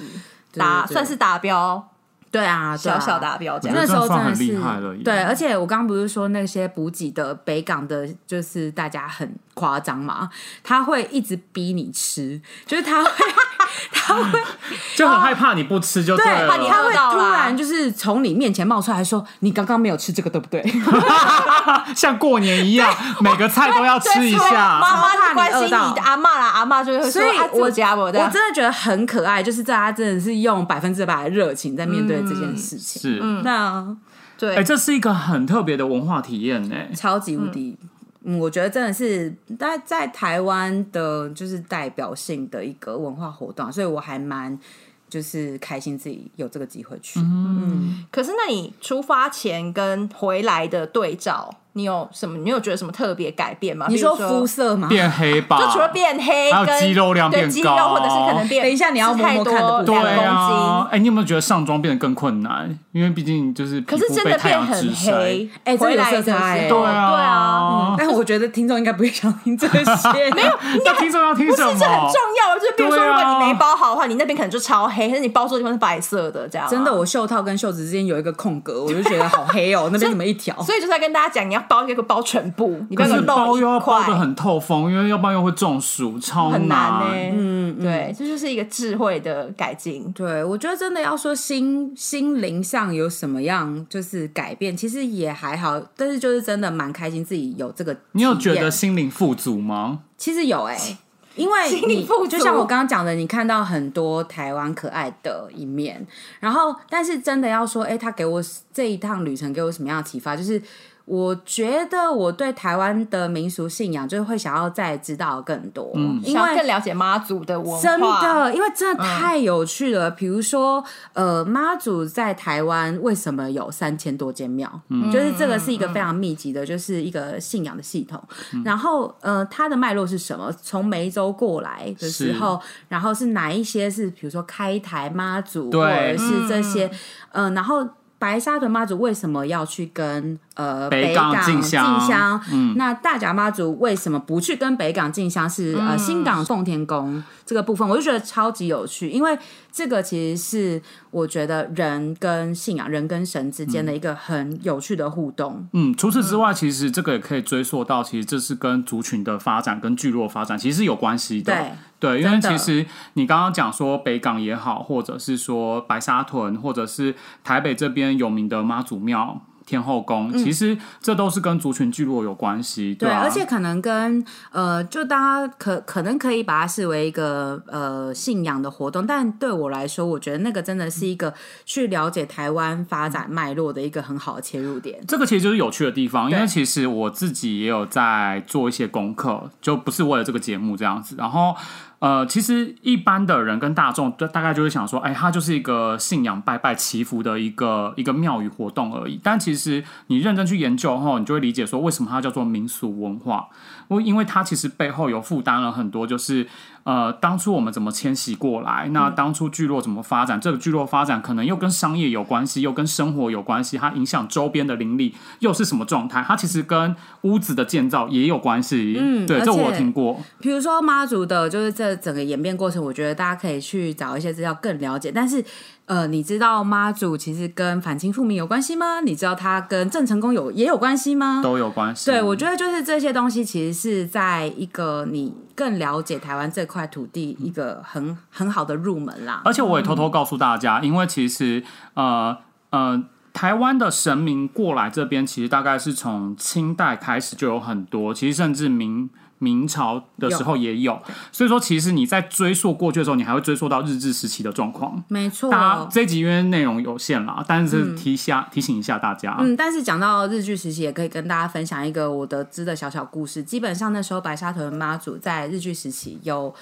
这样达，算是达标，对啊，对啊小小达标这我样那时候真的是厉害了对，而且我刚刚不是说那些补给的北港的，就是大家很夸张嘛，他会一直逼你吃，就是他会 (laughs) 他会 (laughs) 就很害怕你不吃就对，了。怕你他会突然就是从你面前冒出来说：“你刚刚没有吃这个，对不对 (laughs) 像过年一样，每个菜都要吃一下。妈怕你是关心你的阿妈啦，阿妈就会？”说所以啊，我我家我？”的我真的觉得很可爱，就是大家真的是用百分之百的热情在面对这件事情。是，那对哎，这是一个很特别的文化体验呢。超级无敌。嗯，我觉得真的是在在台湾的，就是代表性的一个文化活动，所以我还蛮就是开心自己有这个机会去。嗯，可是，那你出发前跟回来的对照，你有什么？你有觉得什么特别改变吗？你说肤色吗？变黑吧，就除了变黑，还有跟肌肉量对变高肌肉或者是可能变，等一下你要吃太摸摸看的部分多两对啊公，哎，你有没有觉得上妆变得更困难？因为毕竟就是可是真肤被太的变很阳晒。黑，哎这有回来的色差哎时候对啊，对啊，但我觉得听众应该不会想听这些，(laughs) 没有。(laughs) 那听众要听什么？不是这很重要，就是比如说，如果你没包好的话，你那边可能就超黑，但是你包住的地方是白色的，这样啊、真的，我袖套跟袖子之间有一个空格，我就觉得好黑哦，(laughs) 那边怎么一条？所以就是要跟大家讲，你要包一个包全部，你不可是要给我露一包又要包块，的很透风，因为要不然又会中暑，超很难呢、嗯，对，这就是一个智慧的改进。对，我觉得真的要说心心灵上有什么样就是改变，其实也还好，但是就是真的蛮开心自己有这个。你有觉得？心灵富足吗？其实有哎、因为心灵你富就像我刚刚讲的，你看到很多台湾可爱的一面，然后但是真的要说，哎、他给我这一趟旅程给我什么样的启发？就是我觉得我对台湾的民俗信仰，就是会想要再知道更多，因为想更了解妈祖的文化，真的，因为真的太有趣了。比如说，呃，妈祖在台湾为什么有三千多间庙？就是这个是一个非常密集的，就是一个信仰的系统。然后，呃，它的脉络是什么？从梅州过来的时候，然后是哪一些是比如说开台妈祖，或对者是这些，嗯、然后。白沙屯妈祖为什么要去跟呃北港港进香香。嗯，那大甲妈祖为什么不去跟北港进香？是呃新港奉天宫这个部分，我就觉得超级有趣，因为这个其实是我觉得人跟信仰、人跟神之间的一个很有趣的互动。嗯，除此之外，其实这个也可以追溯到，其实这是跟族群的发展、跟聚落发展其实是有关系的。对对，因为其实你刚刚讲说北港也好，或者是说白沙屯，或者是台北这边有名的妈祖庙。天后宫，其实这都是跟族群聚落有关系，对，啊、而且可能跟呃，就大家可可能可以把它视为一个呃信仰的活动，但对我来说，我觉得那个真的是一个去了解台湾发展脉络的一个很好的切入点。这个其实就是有趣的地方，因为其实我自己也有在做一些功课，就不是为了这个节目这样子。然后，呃，其实一般的人跟大众都大概就会想说，哎，它就是一个信仰拜拜祈福的一个一个庙宇活动而已。但其实你认真去研究后，你就会理解说，为什么它叫做民俗文化。我因为它其实背后有负担了很多，就是呃，当初我们怎么迁徙过来，那当初聚落怎么发展，这个聚落发展可能又跟商业有关系，又跟生活有关系，它影响周边的邻里又是什么状态？它其实跟屋子的建造也有关系。嗯，对，这我有且听过。比如说妈祖的，就是这整个演变过程，我觉得大家可以去找一些资料更了解。但是，呃，你知道妈祖其实跟反清复明有关系吗？你知道他跟郑成功有也有关系吗？都有关系。对，我觉得就是这些东西，其实是在一个你更了解台湾这块土地一个很很好的入门啦。而且我也偷偷告诉大家，因为其实呃呃，台湾的神明过来这边，其实大概是从清代开始就有很多，其实甚至明。明朝的时候也有，所以说其实你在追溯过去的时候，你还会追溯到日治时期的状况。没错，大家这一集因为内容有限啦，但是提下、提醒一下大家。嗯，但是讲到日剧时期，也可以跟大家分享一个我得知的小小故事。基本上那时候白沙屯妈祖在日据时期有。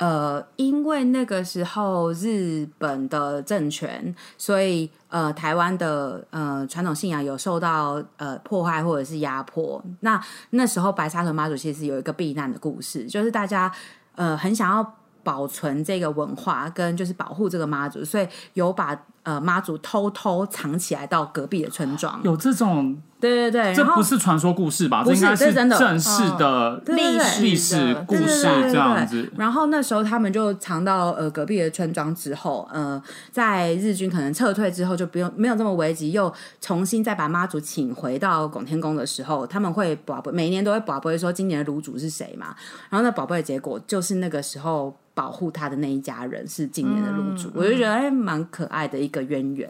呃，因为那个时候日本的政权，所以呃，台湾的呃传统信仰有受到呃破坏或者是压迫。那那时候白沙屯妈祖其实有一个避难的故事，就是大家呃很想要保存这个文化，跟就是保护这个妈祖，所以有把呃妈祖偷偷藏起来到隔壁的村庄。有这种，对对对，这不是传说故事吧？不是应该这是真的正式的对对对历史故事这样子。然后那时候他们就藏到呃隔壁的村庄之后，呃，在日军可能撤退之后就不用没有这么危急，又重新再把妈祖请回到拱天宫的时候，他们会宝贝每年都会宝贝说今年的炉主是谁嘛？然后那宝贝的结果就是那个时候保护他的那一家人是今年的入主，我就觉得哎蛮可爱的一个渊源。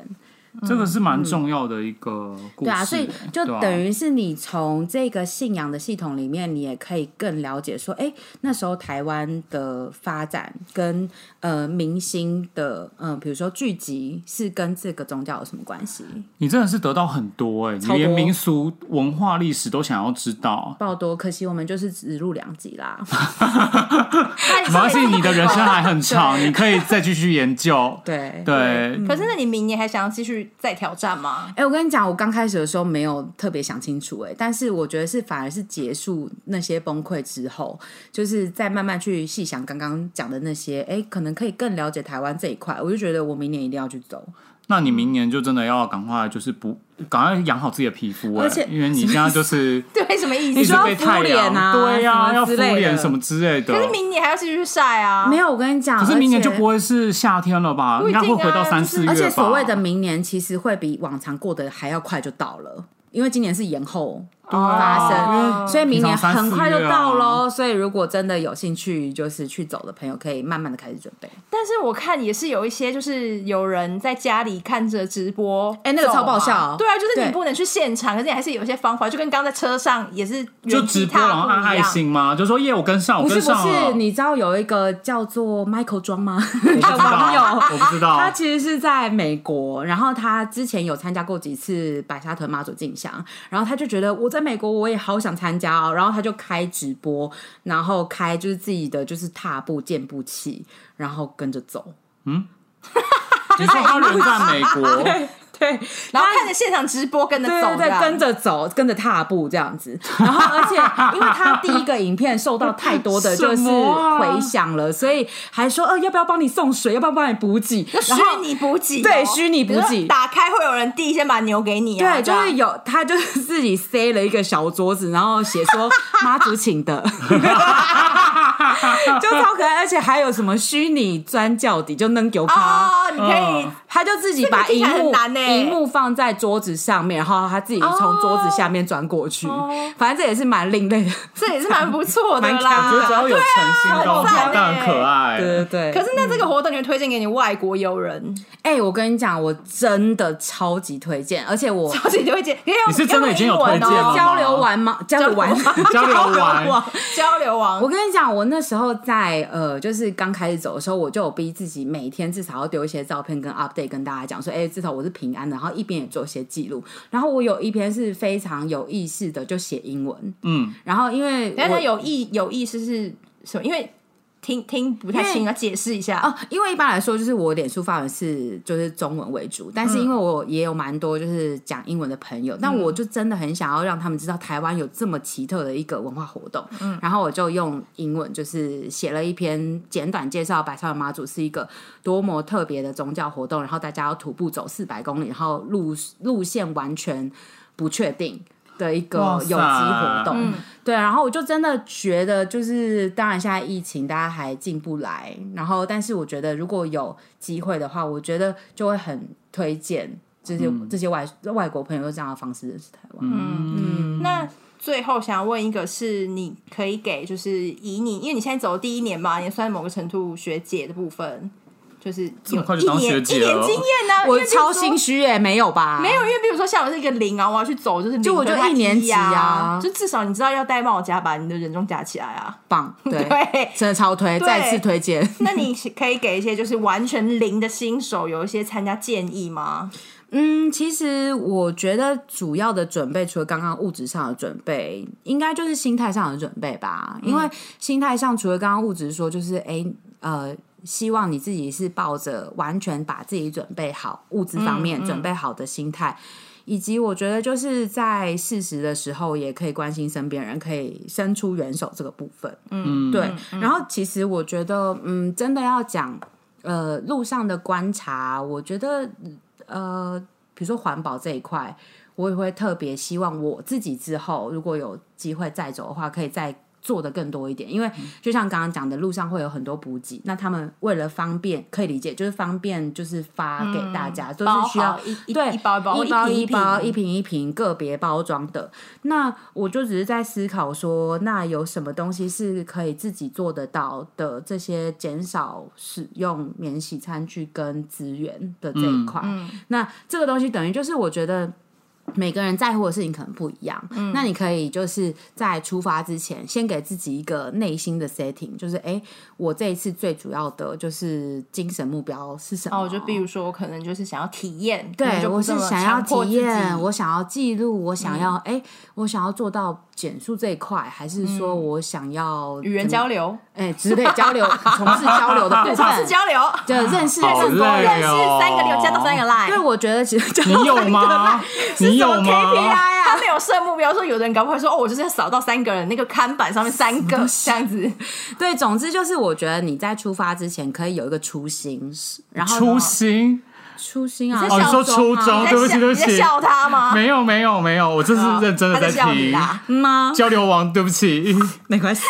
这个是蛮重要的一个故事、对啊，所以就等于是你从这个信仰的系统里面，你也可以更了解说，哎，那时候台湾的发展跟呃明星的嗯、呃比如说聚集是跟这个宗教有什么关系？你真的是得到很多哎、你连民俗文化历史都想要知道。爆多，可惜我们就是只录两集啦。(laughs) 没关系，你的人生还很 (laughs) 长，你可以再继续研究。对。对，可是那你明年还想要继续在挑战吗？哎、我跟你讲，我刚开始的时候没有特别想清楚、哎，但是我觉得是反而是结束那些崩溃之后，就是再慢慢去细想刚刚讲的那些，哎、可能可以更了解台湾这一块，我就觉得我明年一定要去走。那你明年就真的要赶快就是不赶快养好自己的皮肤欸、而且因为你现在就是 (laughs) 对，什么意思？一直说要敷被太阳，脸啊对呀、要敷脸什么之类的。可是明年还要继续晒啊。没有，我跟你讲，可是明年就不会是夏天了吧？应该会回到三四月吧。而且所谓的明年，其实会比往常过得还要快就到了，因为今年是延后发生，哦所以明年很快就到喽。所以如果真的有兴趣，就是去走的朋友，可以慢慢的开始准备。但是我看也是有一些，就是有人在家里看着直播，哎那个超爆笑对啊，就是你不能去现场，可是你还是有一些方法，就跟刚刚在车上也是就直播一爱心吗？就说耶，我跟上，我不是不跟上了。是，你知道有一个叫做 Michael 庄吗？我不知道网友我不知道。他其实是在美国，然后他之前有参加过几次白沙屯妈祖进香，然后他就觉得我在美国我也好想参加哦，然后他就开直播，然后开就是自己的就是踏步健步器，然后跟着走。嗯 (laughs) 你说他留在美国，(laughs) 对，(laughs) 然后看着现场直播跟着对对对，走这样，跟着走，跟着踏步这样子。然后，而且 (laughs) 因为他第一个影片受到太多的就是回响了，所以还说呃要不要帮你送水，要不要帮你补给，虚拟补给哦，对虚拟补给打开会有人递先把牛给你啊，对，就是有他就是 (laughs) 自己塞了一个小桌子，然后写说妈祖请的，就超可爱，而且还有什么虚拟钻教底，就能有他。哦，你可以嗯他就自己把这幕荧幕放在桌子上面，然后他自己从桌子下面钻过去。反正这也是蛮另类的，(laughs) 这也是蛮不错的蛮啦。我觉得只要有诚心都很赞当然欸可爱。对对对。可是那这个活动你会推荐给你外国友人，哎、我跟你讲，我真的超级推荐，而且我超级推荐。因为你是真的已经有推荐了交流完吗？交流完，交流完交流完我，跟你讲，我那时候在呃，就是刚开始走的时候，我就有逼自己每天至少要丢一些照片跟 update 跟大家讲说，哎、至少我是平安的，然后一边也做一些记录。然后我有一篇是非常有意识的，就写英文。嗯，然后因为但他有意有意思是什么？因为听听不太清，因为要解释一下。哦，因为一般来说，就是我脸书发文是就是中文为主，但是因为我也有蛮多就是讲英文的朋友，但我就真的很想要让他们知道台湾有这么奇特的一个文化活动，然后我就用英文就是写了一篇简短介绍白沙湾妈祖是一个多么特别的宗教活动，然后大家要徒步走四百公里，然后路路线完全不确定。的一个有机活动，对，然后我就真的觉得，就是当然现在疫情大家还进不来，然后但是我觉得如果有机会的话，我觉得就会很推荐这些、这些外外国朋友用这样的方式认识台湾。嗯，那最后想问一个，是你可以给，就是以你，因为你现在走的第一年嘛，也算某个程度学姐的部分，就是有这么快就当一年学姐了一年经验呢、我超心虚哎、没有吧？没有，因为比如说像我是一个零啊，我要去走就是零就我就一年级啊啊，就至少你知道要戴帽夹，把你的人中夹起来啊。棒，(laughs) 对，对，真的超推，再次推荐。那你可以给一些就是完全零的新手有一些参加建议吗？嗯，其实我觉得主要的准备，除了刚刚物质上的准备，应该就是心态上的准备吧。因为心态上，除了刚刚物质说，就是哎呃，希望你自己是抱着完全把自己准备好物质方面准备好的心态。以及我觉得就是在适时的时候，也可以关心身边人，可以伸出援手这个部分。嗯，对，然后其实我觉得，嗯，真的要讲，呃，路上的观察，我觉得，呃，比如说环保这一块，我也会特别希望我自己之后如果有机会再走的话，可以再。做的更多一点，因为就像刚刚讲的，路上会有很多补给，那他们为了方便，可以理解，就是方便，就是发给大家，都包是需要一一对一包一包一包一一包一瓶一瓶个别包装的。那我就只是在思考说，那有什么东西是可以自己做得到的？这些减少使用免洗餐具跟资源的这一块，那这个东西等于就是我觉得。每个人在乎的事情可能不一样，那你可以就是在出发之前，先给自己一个内心的 setting，就是哎、诶我这一次最主要的就是精神目标是什么？哦，就比如说，我可能就是想要体验，对，我是想要体验，我想要记录，我想要哎、我想要做到减速这一块，还是说我想要与人交流，哎之类交流，(laughs) 从事交流的部，分，从事交流，就认识好更多。认识哦三个六加到三个 line，对，我觉得其实就你有吗？(laughs) 你有吗？KPI 啊？他没有设目标，说有的人搞不好说哦，我就是要扫到三个人，那个看板上面三个 (laughs) 这样子，对，总之就是我觉得你在出发之前可以有一个初心，然后初心初心啊，你在哦，你说初中，对不起，对不起，你在笑他吗？没有没有没有，我这是认真的在笑你听。啦。吗？交流王，对不起，(laughs) 没关系。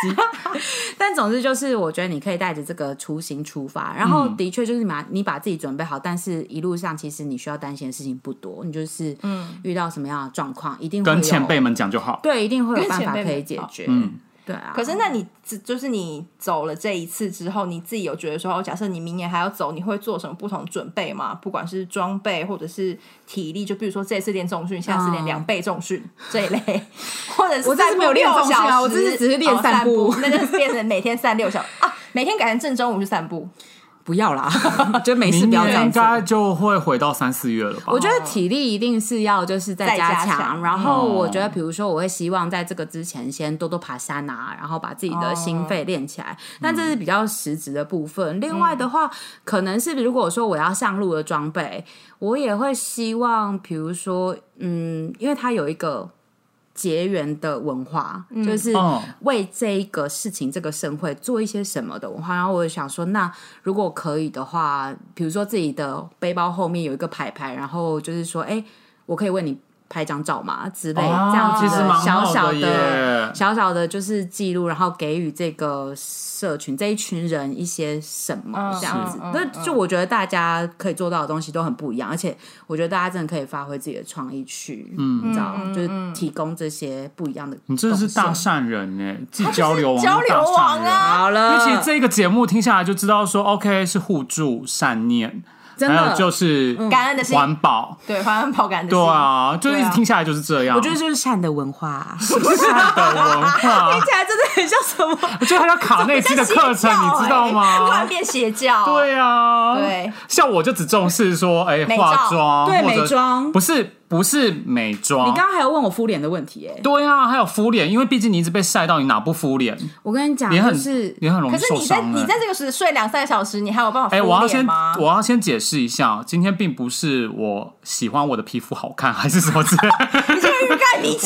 (laughs) 但总之就是，我觉得你可以带着这个初心出发，然后的确就是把你把自己准备好，但是一路上其实你需要担心的事情不多，你就是嗯遇到什么样的状况，一定会跟前辈们讲就好。对，一定会有跟办法可以解决。嗯对啊。可是，那你只就是你走了这一次之后，你自己有觉得说，哦，假设你明年还要走，你会做什么不同准备吗？不管是装备或者是体力，就比如说这次练重训，下次练嗯两倍重训、(laughs) 这一类，或者是我这次没有练散步重训啊六小时我这是只是练哦散步那就是变成每天散六小时啊，每天改成正中午去散步。不要啦，(laughs) 就没事明不要这样做。年应该就会回到三四月了吧？我觉得体力一定是要就是在再加加强，然后嗯我觉得比如说我会希望在这个之前先多多爬山啊，然后把自己的心肺练起来，但这是比较实质的部分。另外的话，可能是如果说我要上路的装备，我也会希望，比如说，嗯，因为它有一个。结缘的文化，就是嗯为这一个事情、这个盛会做一些什么的文化。然后我就想说，那如果可以的话，比如说自己的背包后面有一个牌牌，然后就是说，哎、我可以为你拍张照嘛？之类、哦这样子的小小的小小的，就是记录，然后给予这个社群这一群人一些什么这样子。那、就我觉得大家可以做到的东西都很不一样，而且我觉得大家真的可以发挥自己的创意去，嗯，你知道，就是提供这些不一样的。你真的是大善人呢，既交流王 (laughs) 交流王啊！好了，因为其实这个节目听下来就知道说，OK 是互助善念，真的。还有就是感恩的心。环保，对，环安跑感的对心，啊，就一直听下来就是这样。我觉得就是善的文化，善的文化，(laughs) 听起来真的很像什么？我觉得它叫卡内基的课程，你知道吗？突然吗？变邪教，对啊，对，像我就只重视说，哎，美照。化妆，对或者美妆。不是不是美妆你。刚刚还有问我敷脸的问题、哎，对啊，还有敷脸，因为毕竟你一直被晒到，你哪不敷脸？我跟你讲，脸很就是脸很容易受伤可是你在你在这个时睡两三个小时，你还有办法哎、欸我要先？我要先解释一下，今天并不是我喜欢我的皮肤好看，(laughs) 还是什么之类。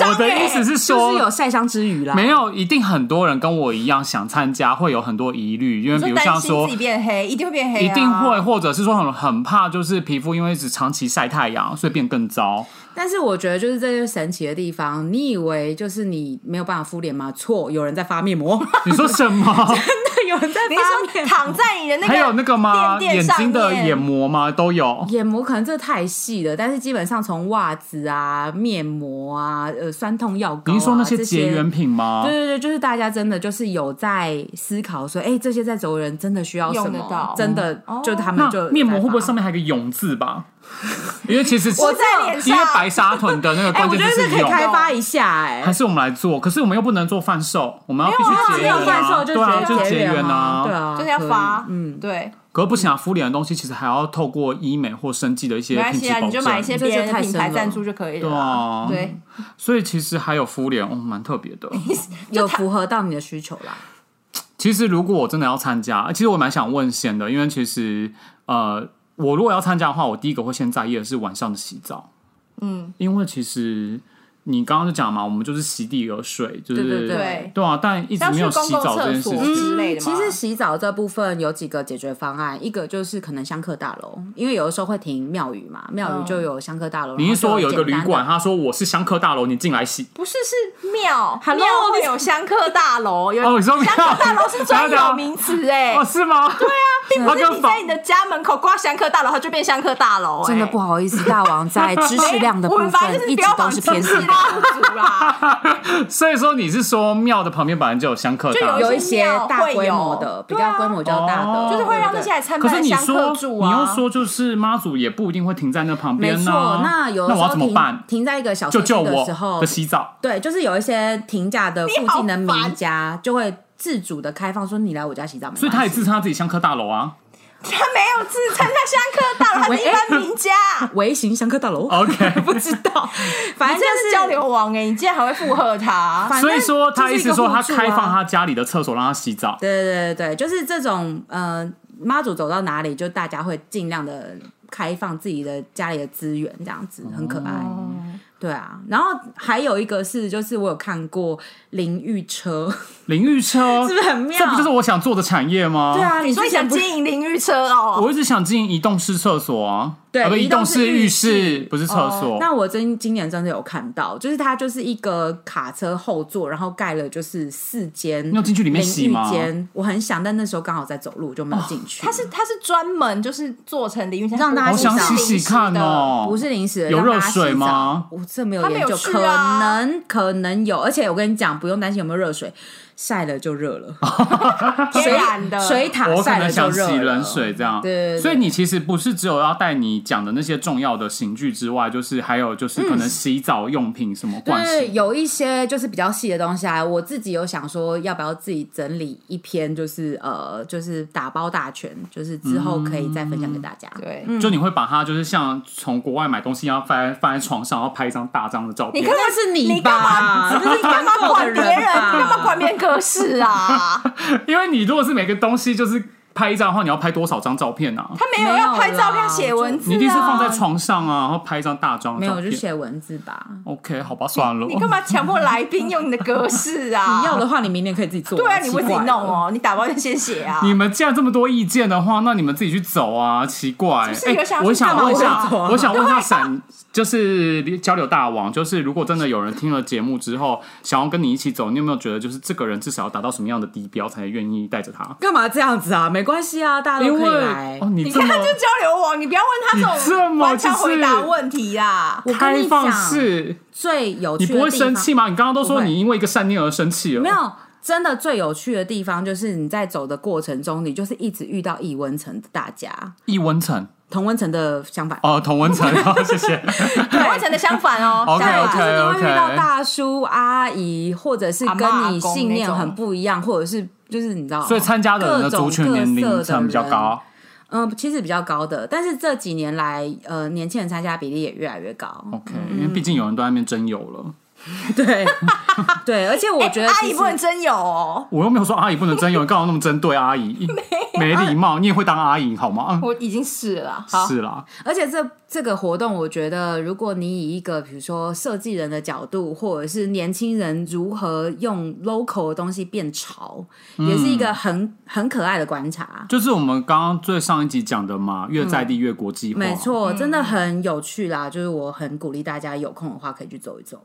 我的欸意思是说就是有，晒伤之余啦，没有，一定很多人跟我一样想参加，会有很多疑虑，因为比如像说自己变黑，一定会变黑、啊，一定会，。或者是说很很怕，就是皮肤因为一直长期晒太阳，所以变更糟。但是我觉得就是这就是神奇的地方。你以为就是你没有办法敷脸吗？错，有人在发面膜，你说什么？(laughs) 有人在你发躺在你的那个还有那个吗？垫垫上眼睛的眼膜吗？都有。眼膜可能这太细了，但是基本上从袜子啊、面膜啊、呃酸痛药膏、啊，你说那些这结缘品吗？对对对，就是大家真的就是有在思考说，哎、这些在走的人真的需要什么用得到？真的，就他们那就面膜会不会上面还有个“永”字吧？(laughs) 因为其实我在脸上因为白沙屯的那个哎、关我觉得这可以键字是勇。开发一下、哎，还是我们来做，可是我们又不能做贩售，我们要必须结缘啊，售就对啊，是就是结缘缘啊，对。啊，就是要可以发，嗯，对，可是不行啊，敷脸的东西其实还要透过医美或生技的一些没关系啊，品质保你就买一些。别人的品牌赞助就可以了对啊。啊，对，所以其实还有敷脸，哦，蛮特别的。(laughs) 有符合到你的需求啦。其实如果我真的要参加，其实我蛮想问先的，因为其实呃，我如果要参加的话，我第一个会先在意的是晚上的洗澡。嗯，因为其实你刚刚就讲嘛，我们就是席地而睡，就是对对对对啊，但一直像没有公共洗澡这厕所件事情。之类的嘛。其实洗澡这部分有几个解决方案，一个就是可能香客大楼，因为有的时候会停庙宇嘛，庙宇就有香客大楼。你是说有一个旅馆，他说我是香客大楼，你进来洗。不是是庙 Hello，庙会有香客大楼，有 (laughs) 哦，你说香客大楼是专有名词哎、(laughs) 哦，是吗？对啊，(laughs) 并不是你在你的家门口挂香客大楼，它就变香客大楼、哎真的不好意思，大王在知识量的部我们本来就分一直都是偏知识低的。量不足啦。(laughs) 所以说你是说庙的旁边本来就有香客就，有一些大规模的，比较规模较大的，哦就是会让那对些来参可拜的香是你说客住啊。你又说就是妈祖也不一定会停在那旁边呢、没错。那有那我要时候停怎么办？停在一个小社区救救我的时候的，洗澡。对，就是有一些停驾的附近的你好烦民家就会自主的开放，说你来我家洗澡所以他也自称他自己香客大楼啊。他没有自称他香客大楼，他是一般名家。(laughs) 微型香客大楼。OK，(laughs) 不知道，反正就是交流王哎、你竟然还会附和他？反正所以说他意思说他开放他家里的厕所让他洗澡。对对对对，就是这种呃，妈祖走到哪里，就大家会尽量的开放自己的家里的资源，这样子很可爱。哦对啊，然后还有一个是，就是我有看过淋浴车，淋浴车是不是很妙？这不就是我想做的产业吗？对，啊，你你说你想经营淋浴车哦？我一直想经营移动式厕所啊，对移移动式浴室室不是厕所。那我真今年真的有看到，就是它就是一个卡车后座，然后盖了就是四间，你有进去里面洗浴间，我很想，但那时候刚好在走路，就没有进去。它是它是专门就是做成淋浴车，让大家好想洗洗洗看哦。不是临时的有热水吗我这没有研究，去可啊能可能有，而且我跟你讲，不用担心有没有热水。晒了就热了，(laughs) 天然的水塔我可晒了就能想热洗冷水这样，对所以你其实不是只有要带你讲的那些重要的刑具之外，就是还有就是可能洗澡用品什么盥对，洗。有一些就是比较细的东西啊，我自己有想说，要不要自己整理一篇，就是呃，就是打包大全，就是之后可以再分享给大家。对，就你会把它就是像从国外买东西一样放在放在床上，然后拍一张大张的照片你。干嘛那是你你干嘛？吧？你干嘛管别人？你干嘛管别人格式啊？(laughs) 因为你如果是每个东西就是拍一张的话，你要拍多少张照片啊？他没有要拍照片写文字啊，你一定是放在床上啊，然后拍一张大张没有，就。写文字吧。OK，好吧，算了。你干嘛强迫来宾用你的格式啊？(laughs) 你要的话，你明年可以自己做。对啊，你会自己弄。哦，你打包就先写啊。你们既然这么多意见的话，那你们自己去走啊！奇怪，我想问一下我想问一下闪，就是交流大王，就是如果真的有人听了节目之后想要跟你一起走，你有没有觉得就是这个人至少要达到什么样的低标才愿意带着他？干嘛这样子啊？没关系啊，大家都可以来。哦，你看，就交流网，你不要问他这种官腔就是回答问题啦。我跟你讲，是，最有趣你不会生气吗？你刚刚都说你因为一个善念而生气了，没有，真的最有趣的地方就是你在走的过程中，你就是一直遇到易温层的大家，易温层同温层的相反。哦，同温层，(laughs) 哦谢谢。完成的相反哦 (laughs) 反就是你会遇到大叔阿姨，或者是跟你信念很不一样，或者是就是你知道，所以参加的人的族群年龄各种各色的层比较高。嗯，其实比较高的，但是这几年来，呃，年轻人参加比例也越来越高。OK，因为毕竟有人都在那边真有了。(laughs) 对，对，而且我觉得阿姨不能真有哦。我又没有说阿姨不能真有，你干嘛那么针对阿姨？(laughs) 没礼貌，你也会当阿姨好吗？我已经是了，好，是啦，而且这这个活动，我觉得如果你以一个比如说设计人的角度，或者是年轻人如何用 local 的东西变潮，也是一个很很可爱的观察。就是我们刚刚最上一集讲的嘛，越在地越国际化。没，错，真的很有趣啦！就是我很鼓励大家有空的话可以去走一走。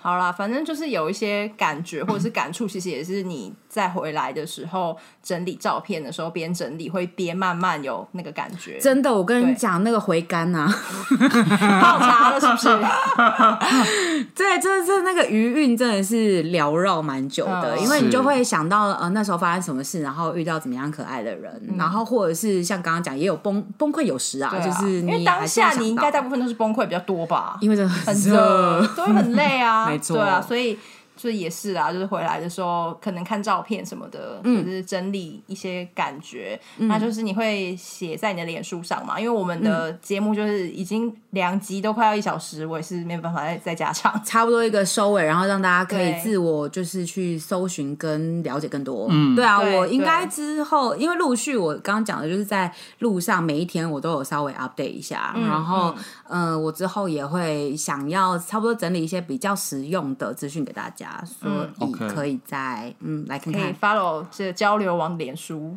好啦，反正就是有一些感觉或者是感触，其实也是你再回来的时候整理照片的时候，边整理会边慢慢有那个感觉。真的，我跟你讲，那个回甘啊，(laughs) 泡茶了是不是？(laughs) 对，这这那个余韵真的是缭绕蛮久的，嗯。因为你就会想到呃那时候发生什么事，然后遇到怎么样可爱的人，然后或者是像刚刚讲也有崩崩溃有时啊，啊。就是因为当下你应该大部分都是崩溃比较多吧，因为真的很很热，(laughs) 都会很累啊，(laughs) 没错对啊，所以。就是也是啊，就是回来的时候，可能看照片什么的，嗯或者是整理一些感觉，那就是你会写在你的脸书上嘛。因为我们的节目就是已经两集都快要一小时，我也是没有办法再再加长。(laughs) 差不多一个收尾，然后让大家可以自我就是去搜寻跟了解更多。嗯，对啊，对我应该之后因为陆续我刚刚讲的就是在路上每一天我都有稍微 update 一下，然后嗯、呃我之后也会想要差不多整理一些比较实用的资讯给大家，所以可以在嗯来看可以看。follow 这交流网脸书，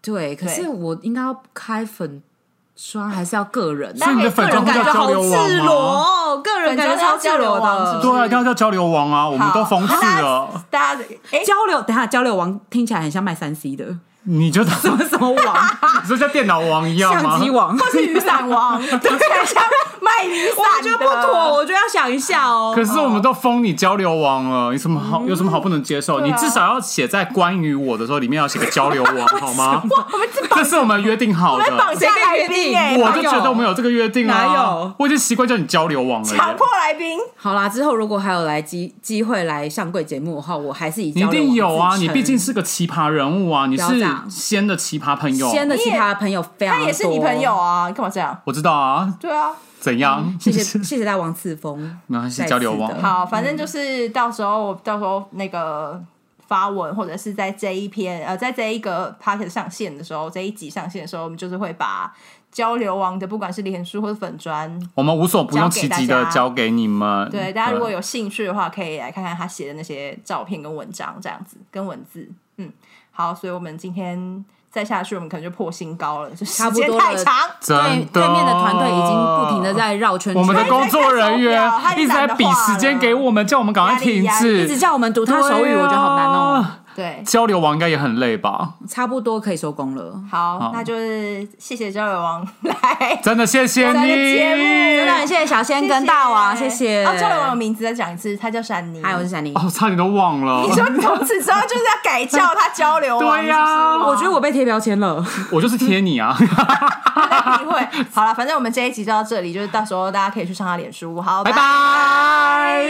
对，可是我应该要开粉刷还是要个人？所以你的粉妆会叫交流王赤吗？裸，个人感觉超赤裸粉妆要交流王是的不。是对啊，一定要叫交流王啊！我们都封刺了，大家哎，交流，等下交流王听起来很像卖三 C 的，你就什么 (laughs) 什么王，你说像电脑王一样吗相？机王，或是雨伞王，听起来像卖雨伞我觉得不妥，我觉得要想一下哦。可是我们都封你交流王了，有什么嗯好？有什么好不能接受？你至少要写在关于我的时候，里面要写个交流王，好吗？(laughs) 我们这这是我们约定好我们绑的。架来宾哎，我就觉得我们有这个约定啊，哪有我已经习惯叫你交流王了耶。强迫来宾。好啦，之后如果还有来机机会来上柜节目的话，我还是以你一交流王定有啊！你毕竟是个奇葩人物啊！你是仙的奇葩朋友，仙的奇葩朋友非常多，他也是你朋友啊，你干嘛这样？我知道啊。对啊，怎样？嗯谢谢 (laughs) 谢谢大王赐封，没关系，交流王。好，反正就是到时候到时候那个发文，或者是在这一篇呃，在这一个 p a r k e t 上线的时候，这一集上线的时候，我们就是会把交流王的不管是脸书或者粉砖，我们无所不用其极的交给你们。对大家如果有兴趣的话，可以来看看他写的那些照片跟文章，这样子跟文字。嗯，好，所以我们今天再下去，我们可能就破新高了，就差不多了太长。对，对面的团队已经不停的在绕圈圈，我们的工作人员一直在比时间给我们，叫我们赶快停止。一直叫我们读他手语，我觉得好难哦。对，交流王应该也很累吧？差不多可以收工了。好，那就是谢谢交流王来 (laughs) 真的谢谢你。真的很谢谢小仙跟大王，谢谢。哦，交流王的名字再讲一次，他叫珊妮。嗨，我是闪妮。哦，差点都忘了。(laughs) 你说从此之后就是要改叫他交流王，(laughs) 对呀我觉得我被贴标签了。我就是贴你啊！会。好了，反正我们这一集就到这里，就是到时候大家可以去上他脸书。好，拜拜。